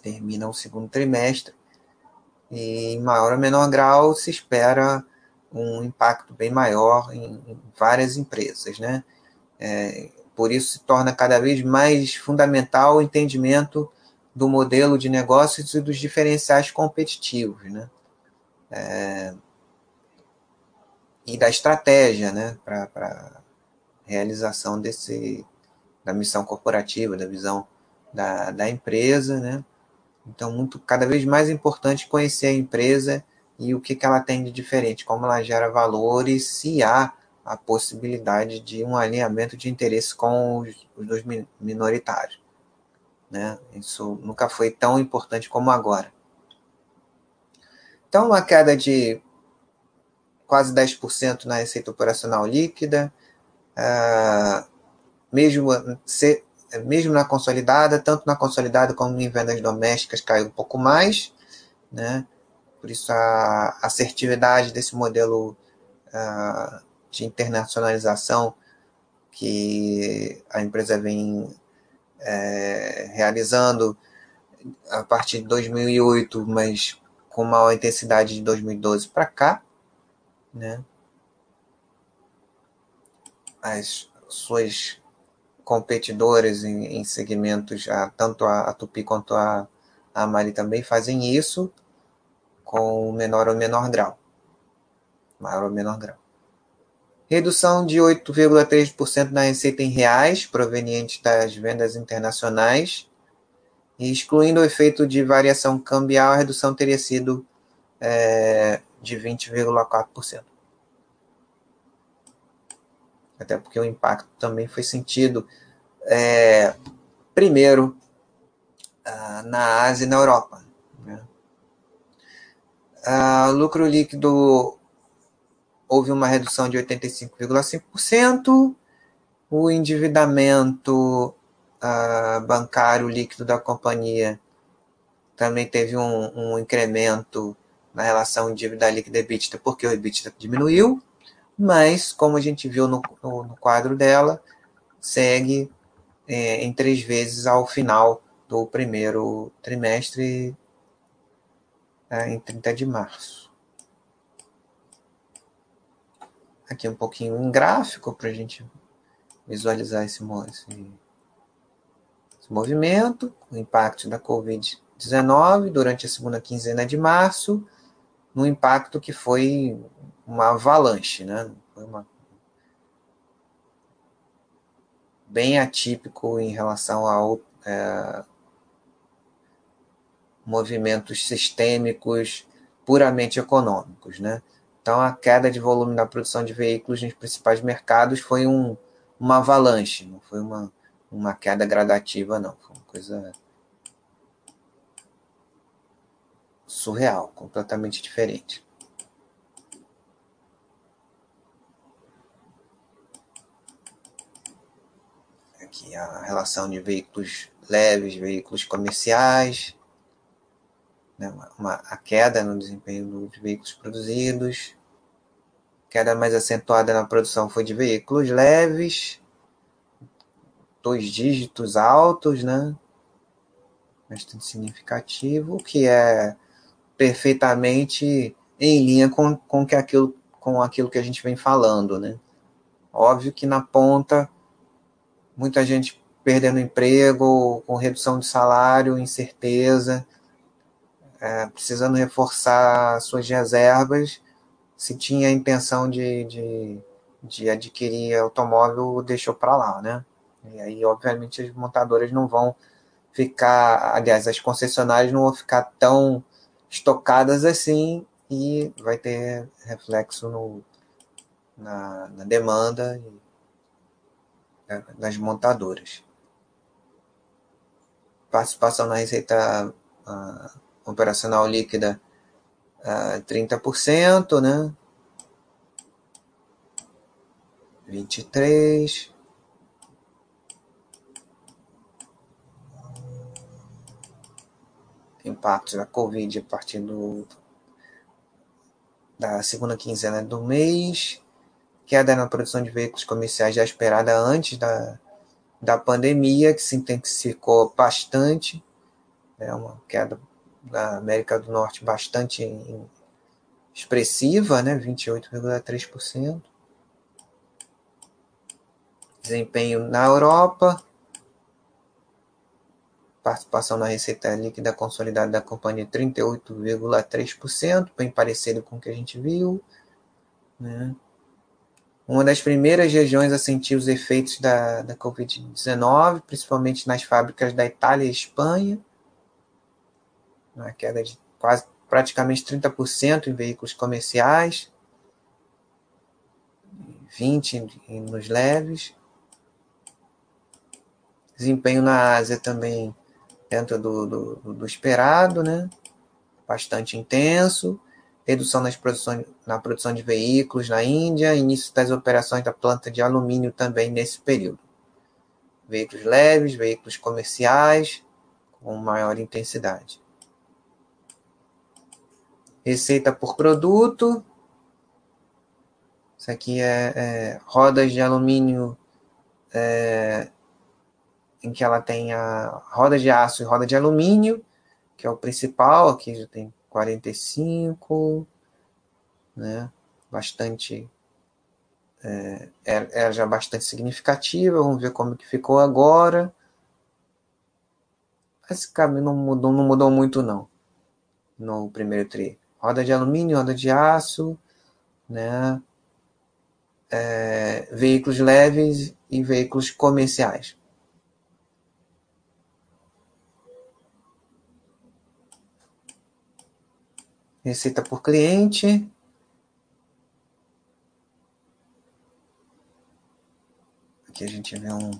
Termina o segundo trimestre. E em maior ou menor grau se espera um impacto bem maior em, várias empresas, né? É, por isso se torna cada vez mais fundamental o entendimento do modelo de negócios e dos diferenciais competitivos, né? é, e da estratégia né, para realização desse, da missão corporativa, da visão da, da empresa. Né? Então, muito, cada vez mais importante conhecer a empresa e o que, que ela tem de diferente, como ela gera valor e se há a possibilidade de um alinhamento de interesse com os, os minoritários. Né? Isso nunca foi tão importante como agora. Então, uma queda de quase 10% na receita operacional líquida, uh, mesmo, se, mesmo na consolidada, tanto na consolidada como em vendas domésticas caiu um pouco mais, né? por isso a assertividade desse modelo uh, de internacionalização que a empresa vem é, realizando a partir de 2008, mas com maior intensidade de 2012 para cá, né? As suas competidoras em, em segmentos, a, tanto a, a, Tupi quanto a, a Mali também fazem isso com menor ou menor grau. Maior ou menor grau. Redução de 8,3% na receita em reais, proveniente das vendas internacionais, e excluindo o efeito de variação cambial, a redução teria sido é, de 20,4%. Até porque o impacto também foi sentido, é, primeiro, ah, na Ásia e na Europa. Né? Ah, lucro líquido houve uma redução de 85,5%, O endividamento uh, bancário líquido da companhia também teve um, um incremento na relação dívida líquida EBITDA, porque o EBITDA diminuiu, mas, como a gente viu no, no, no quadro dela, segue é, em três vezes ao final do primeiro trimestre, é, em 30 de março. Aqui um pouquinho em gráfico para a gente visualizar esse, esse, esse movimento, o impacto da Covid-19 durante a segunda quinzena de março, no impacto que foi uma avalanche, né? Foi uma bem atípico em relação ao é, movimentos sistêmicos puramente econômicos, né? Então a queda de volume na produção de veículos nos principais mercados foi um, uma avalanche, não foi uma, uma queda gradativa, não, foi uma coisa surreal, completamente diferente. Aqui a relação de veículos leves, veículos comerciais, né, uma, uma, a queda no desempenho dos veículos produzidos, queda mais acentuada na produção foi de veículos leves, dois dígitos altos, né? Bastante significativo, que é perfeitamente em linha com, com, que aquilo, com aquilo que a gente vem falando, né? Óbvio que na ponta, muita gente perdendo emprego, com redução de salário, incerteza, é, precisando reforçar suas reservas, se tinha a intenção de, de, de adquirir automóvel, deixou para lá, né? E aí, obviamente, as montadoras não vão ficar, aliás, as concessionárias não vão ficar tão estocadas assim e vai ter reflexo no, na, na demanda né, das montadoras. Participação na receita uh, operacional líquida uh, 30%, né? 23%. impactos da Covid a partir do, da segunda quinzena do mês, queda na produção de veículos comerciais já esperada antes da, da pandemia, que se intensificou bastante, é uma queda da América do Norte bastante expressiva, né, 28,3%. Desempenho na Europa, participação na receita líquida consolidada da companhia 38,3%, bem parecido com o que a gente viu. Né? Uma das primeiras regiões a sentir os efeitos da, da Covid-19, principalmente nas fábricas da Itália e Espanha, uma queda de quase praticamente 30% em veículos comerciais, 20% nos leves. Desempenho na Ásia também dentro do, do, do esperado, né? bastante intenso, redução nas produções, na produção de veículos na Índia, início das operações da planta de alumínio também nesse período. Veículos leves, veículos comerciais, com maior intensidade. Receita por produto. Isso aqui é, é rodas de alumínio é, em que ela tem a roda de aço e roda de alumínio, que é o principal, aqui já tem 45, né? Bastante é, é já bastante significativa. Vamos ver como que ficou agora. Esse caminho não mudou, não mudou muito não. No primeiro tri. Roda de alumínio, roda de aço, né? É, veículos leves e veículos comerciais. Receita por cliente. Aqui a gente vê um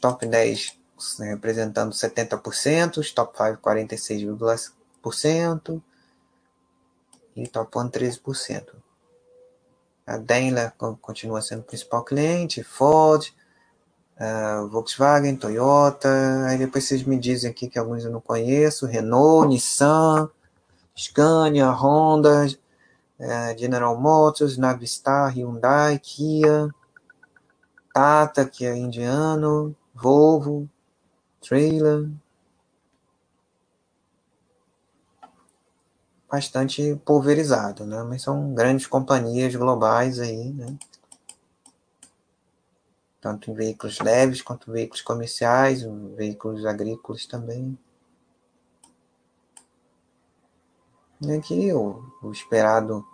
top 10 representando 70%, top 5 46,% e top 1 13%. A Daimler continua sendo o principal cliente, Ford, uh, Volkswagen, Toyota. Aí depois vocês me dizem aqui que alguns eu não conheço: Renault, Nissan, Scania, Honda, uh, General Motors, Navistar, Hyundai, Kia, Tata, que é indiano, Volvo, Trailer. Bastante pulverizado, né? Mas são grandes companhias globais aí, né? Tanto em veículos leves quanto veículos comerciais, veículos agrícolas também. E aqui o, o esperado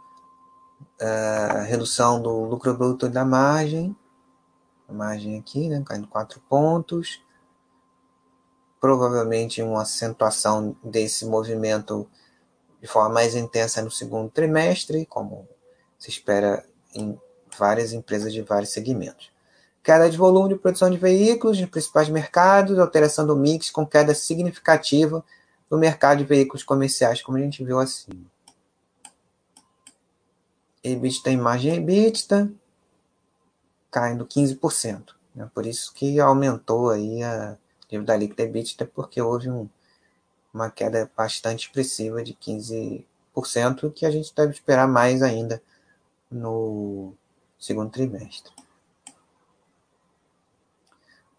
a redução do lucro bruto da margem, a margem aqui, né, caindo 4 pontos, provavelmente uma acentuação desse movimento de forma mais intensa no segundo trimestre, como se espera em várias empresas de vários segmentos. Queda de volume de produção de veículos nos principais mercados, alteração do mix com queda significativa no mercado de veículos comerciais, como a gente viu acima. EBITDA em margem EBITDA caindo 15%. Né? Por isso que aumentou aí a dívida líquida EBITDA, porque houve um, uma queda bastante expressiva de 15%, que a gente deve esperar mais ainda no segundo trimestre.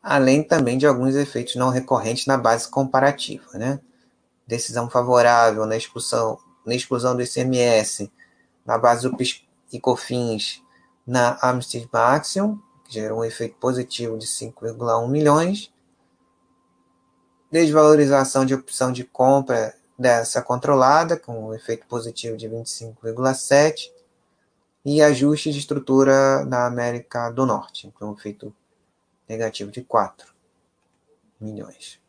Além também de alguns efeitos não recorrentes na base comparativa, né? Decisão favorável na expulsão, na exclusão do ICMS na base do PIS e COFINS na Amsterdam Axiom, que gerou um efeito positivo de 5,1 milhões, desvalorização de opção de compra dessa controlada, com um efeito positivo de 25,7%, e ajuste de estrutura na América do Norte, com um efeito negativo de 4 milhões.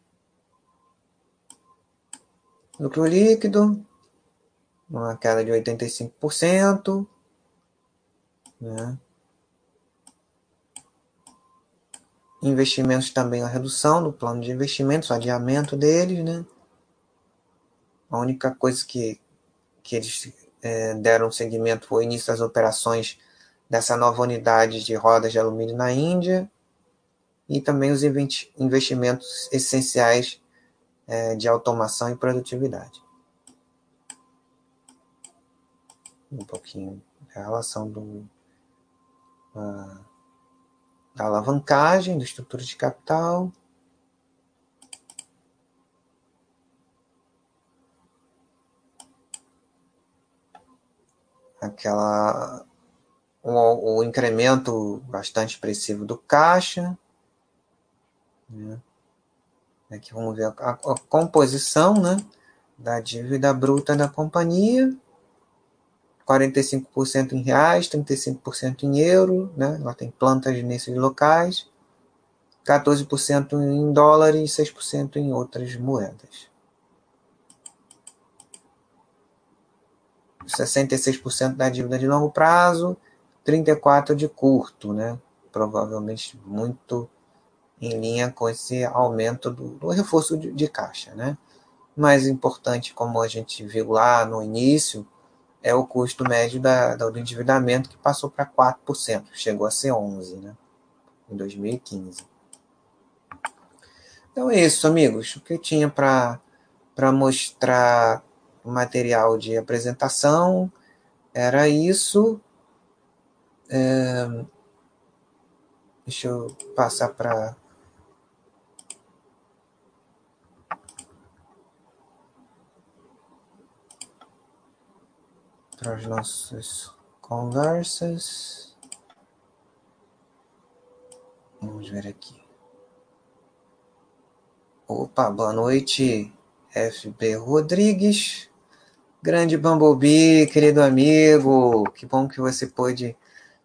Lucro líquido, uma queda de 85%. Né? Investimentos também, a redução do plano de investimentos, o adiamento deles, né? A única coisa que, que eles é, deram seguimento foi o início das operações dessa nova unidade de rodas de alumínio na Índia e também os investimentos essenciais é, de automação e produtividade. Um pouquinho a relação do, da alavancagem, da estrutura de capital. Aquela o, o incremento bastante expressivo do caixa. Né? Aqui vamos ver a, a, a composição né, da dívida bruta da companhia. 45% em reais, 35% em euro, né? Ela tem plantas nesses locais, 14% em dólar e 6% em outras moedas. 66% da dívida de longo prazo, 34% de curto, né? Provavelmente muito em linha com esse aumento do, do reforço de, de caixa, né? Mais importante, como a gente viu lá no início, é o custo médio da, do endividamento que passou para 4%, chegou a ser 11%, né? Em 2015. Então é isso, amigos. O que eu tinha para mostrar o material de apresentação era isso. É, deixa eu passar para para as nossas conversas. Vamos ver aqui. Opa, boa noite, FB Rodrigues. Grande Bumblebee, querido amigo. Que bom que você pôde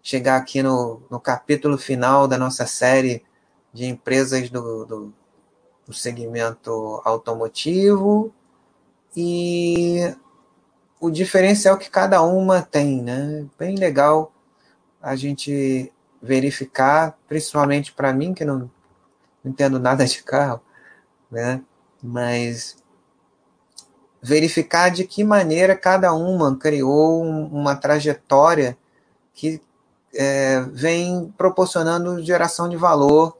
chegar aqui no, no capítulo final da nossa série de empresas do, do, do segmento automotivo. E o diferencial que cada uma tem, né? Bem legal a gente verificar, principalmente para mim, que não, não entendo nada de carro, né? Mas verificar de que maneira cada uma criou uma trajetória que é, vem proporcionando geração de valor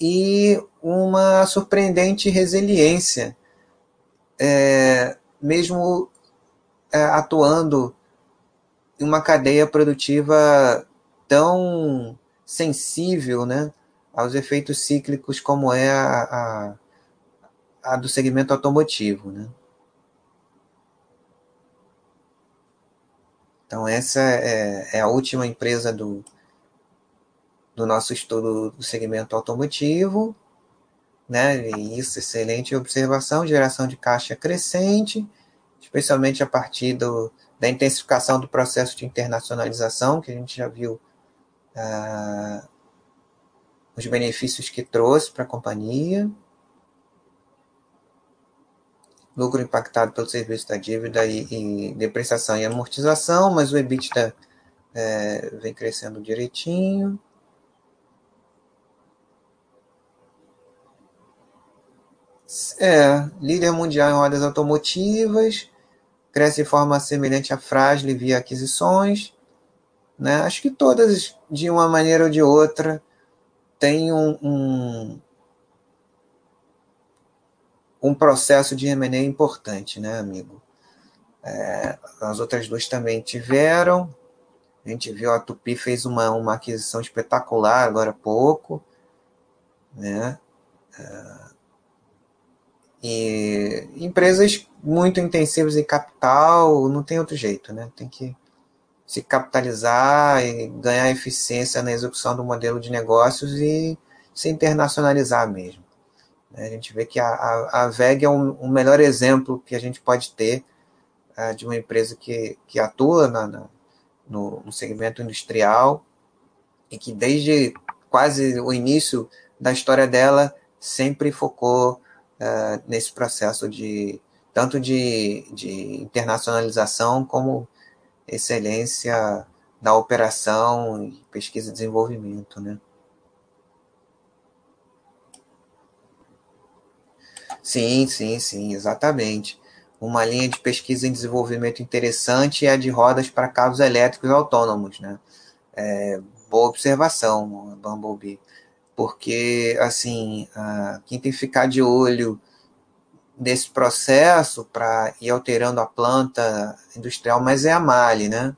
e uma surpreendente resiliência, é, mesmo atuando em uma cadeia produtiva tão sensível né, aos efeitos cíclicos como é a, a, a do segmento automotivo. Né? Então, essa é, é a última empresa do, do nosso estudo do segmento automotivo. Né? Isso, excelente observação, geração de caixa crescente, especialmente a partir do, da intensificação do processo de internacionalização, que a gente já viu ah, os benefícios que trouxe para a companhia lucro impactado pelo serviço da dívida e, e depreciação e amortização, mas o EBITDA é, vem crescendo direitinho. É, líder mundial em rodas automotivas, cresce de forma semelhante à Frágil via aquisições. Né? Acho que todas, de uma maneira ou de outra, têm um, um um processo de M&A importante, né, amigo? É, as outras duas também tiveram. A gente viu a Tupi fez uma, uma aquisição espetacular agora há pouco, né? É, e empresas muito intensivas em capital, não tem outro jeito, né? Tem que se capitalizar e ganhar eficiência na execução do modelo de negócios e se internacionalizar mesmo. A gente vê que a, a, a VEG é um, um, melhor exemplo que a gente pode ter uh, de uma empresa que, que atua na, na, no, no segmento industrial e que desde quase o início da história dela sempre focou uh, nesse processo de tanto de, de internacionalização como excelência da operação e pesquisa e desenvolvimento, né? Sim, sim, sim, exatamente. Uma linha de pesquisa em desenvolvimento interessante é a de rodas para carros elétricos autônomos, né? É, boa observação, Bumblebee. Porque, assim, quem tem que ficar de olho nesse processo para ir alterando a planta industrial, mas é a Mali, né?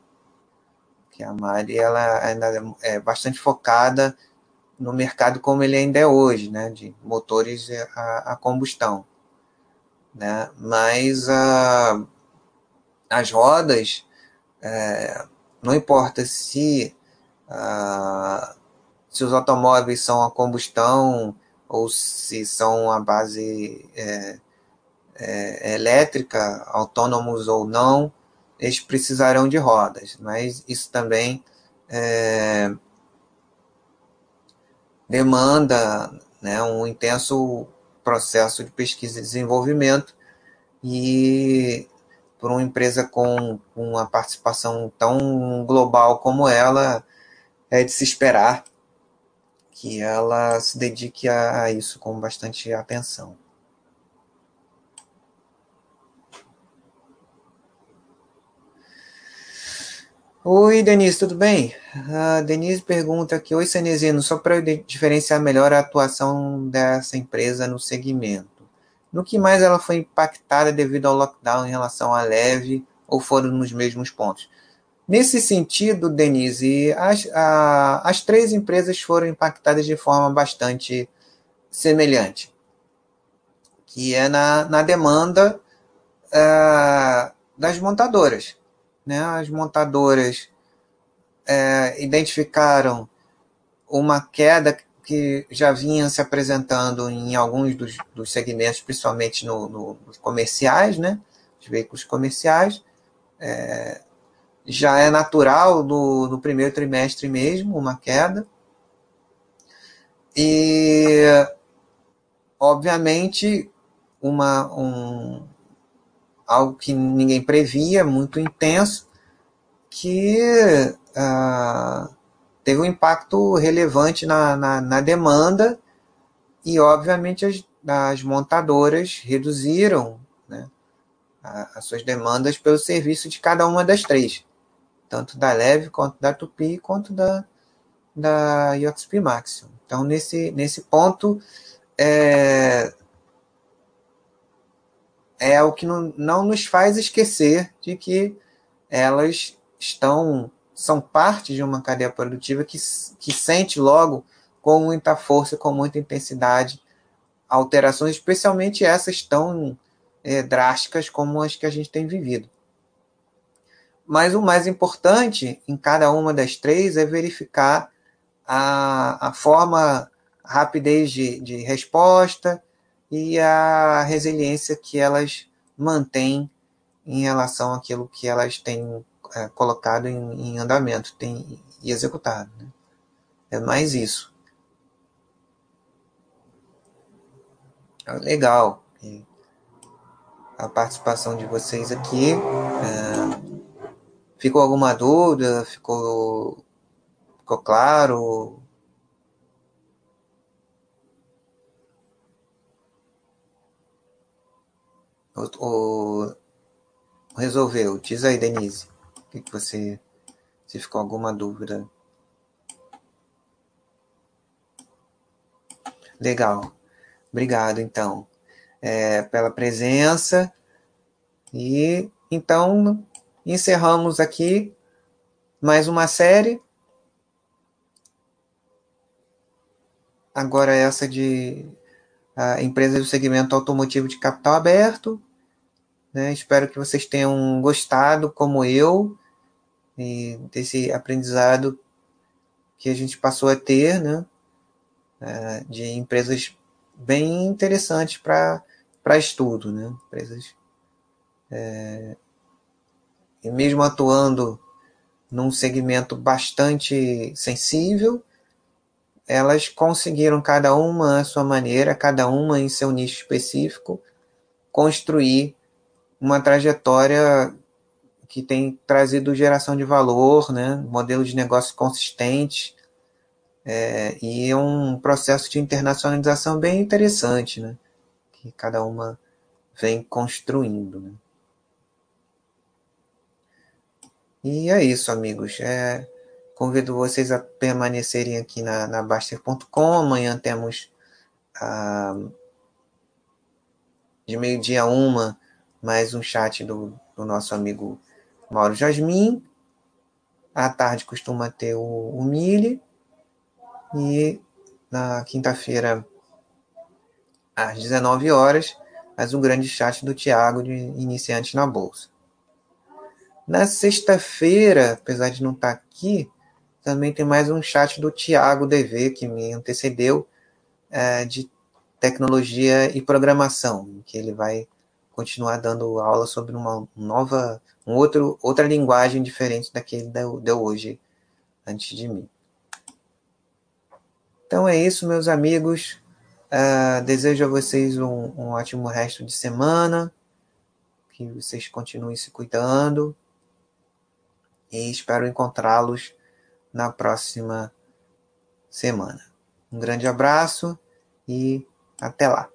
Que a Mali, ela ainda é bastante focada no mercado como ele ainda é hoje, né, de motores a, a combustão, né, mas a, as rodas, é, não importa se a, se os automóveis são a combustão ou se são a base é, é, elétrica, autônomos ou não, eles precisarão de rodas, mas isso também é, demanda né, um intenso processo de pesquisa e desenvolvimento. E por uma empresa com, com uma participação tão global como ela, é de se esperar que ela se dedique a, a isso com bastante atenção. Oi, Denise, tudo bem? A Denise pergunta aqui: Oi, Cenezino, só para diferenciar melhor a atuação dessa empresa no segmento. No que mais ela foi impactada devido ao lockdown em relação à leve ou foram nos mesmos pontos? Nesse sentido, Denise, as, a, as três empresas foram impactadas de forma bastante semelhante, que é na, na demanda uh, das montadoras né, as montadoras é, identificaram uma queda que já vinha se apresentando em alguns dos, dos segmentos, principalmente no, no, nos comerciais, né, os veículos comerciais. É, já é natural no, no primeiro trimestre mesmo uma queda. E, obviamente, uma, um, algo que ninguém previa, muito intenso, que ah, teve um impacto relevante na, na, na demanda e, obviamente, as, as montadoras reduziram né, as suas demandas pelo serviço de cada uma das três. Tanto da Leve quanto da Tupi, quanto da, da IOXP Maximum. Então, nesse, nesse ponto, é, é o que não, não nos faz esquecer de que elas estão são parte de uma cadeia produtiva que, que sente logo com muita força, com muita intensidade, alterações, especialmente essas tão é, drásticas como as que a gente tem vivido. Mas o mais importante em cada uma das três é verificar a, a forma, a rapidez de, de resposta e a resiliência que elas mantêm em relação àquilo que elas têm é, colocado em, em, andamento têm, e executado. Né? É mais isso. Legal a participação de vocês aqui. É, ficou alguma dúvida? Ficou, ficou claro? Resolveu? Diz aí, Denise. Que, que você. Se ficou alguma dúvida. Legal. Obrigado, então é, pela presença. E então encerramos aqui mais uma série. Agora essa de a empresa do segmento automotivo de capital aberto. Né? Espero que vocês tenham gostado, como eu, desse aprendizado que a gente passou a ter, né? É, de empresas bem interessantes para para estudo, né? Empresas é, e mesmo atuando num segmento bastante sensível, elas conseguiram cada uma à sua maneira, cada uma em seu nicho específico, construir uma trajetória que tem trazido geração de valor, né? modelo de negócio consistente, é, e é um processo de internacionalização bem interessante. Né? que cada uma vem construindo. Né? E é isso, amigos. É, convido vocês a permanecerem aqui na, na Baster.com. Amanhã temos ah, de meio-dia a uma mais um chat do, do nosso amigo Mauro Jasmin. À tarde costuma ter o, o. E na quinta-feira às 19 horas, mais um grande chat do Tiago de Iniciante na Bolsa. Na sexta-feira, apesar de não estar aqui, também tem mais um chat do Tiago DV, que me antecedeu, é, de tecnologia e programação, que ele vai continuar dando aula sobre uma nova, um outro, outra linguagem diferente daquele deu, deu hoje, antes de mim. Então é isso, meus amigos. Uh, desejo a vocês um, um ótimo resto de semana, que vocês continuem se cuidando e espero encontrá-los na próxima semana. Um grande abraço e até lá.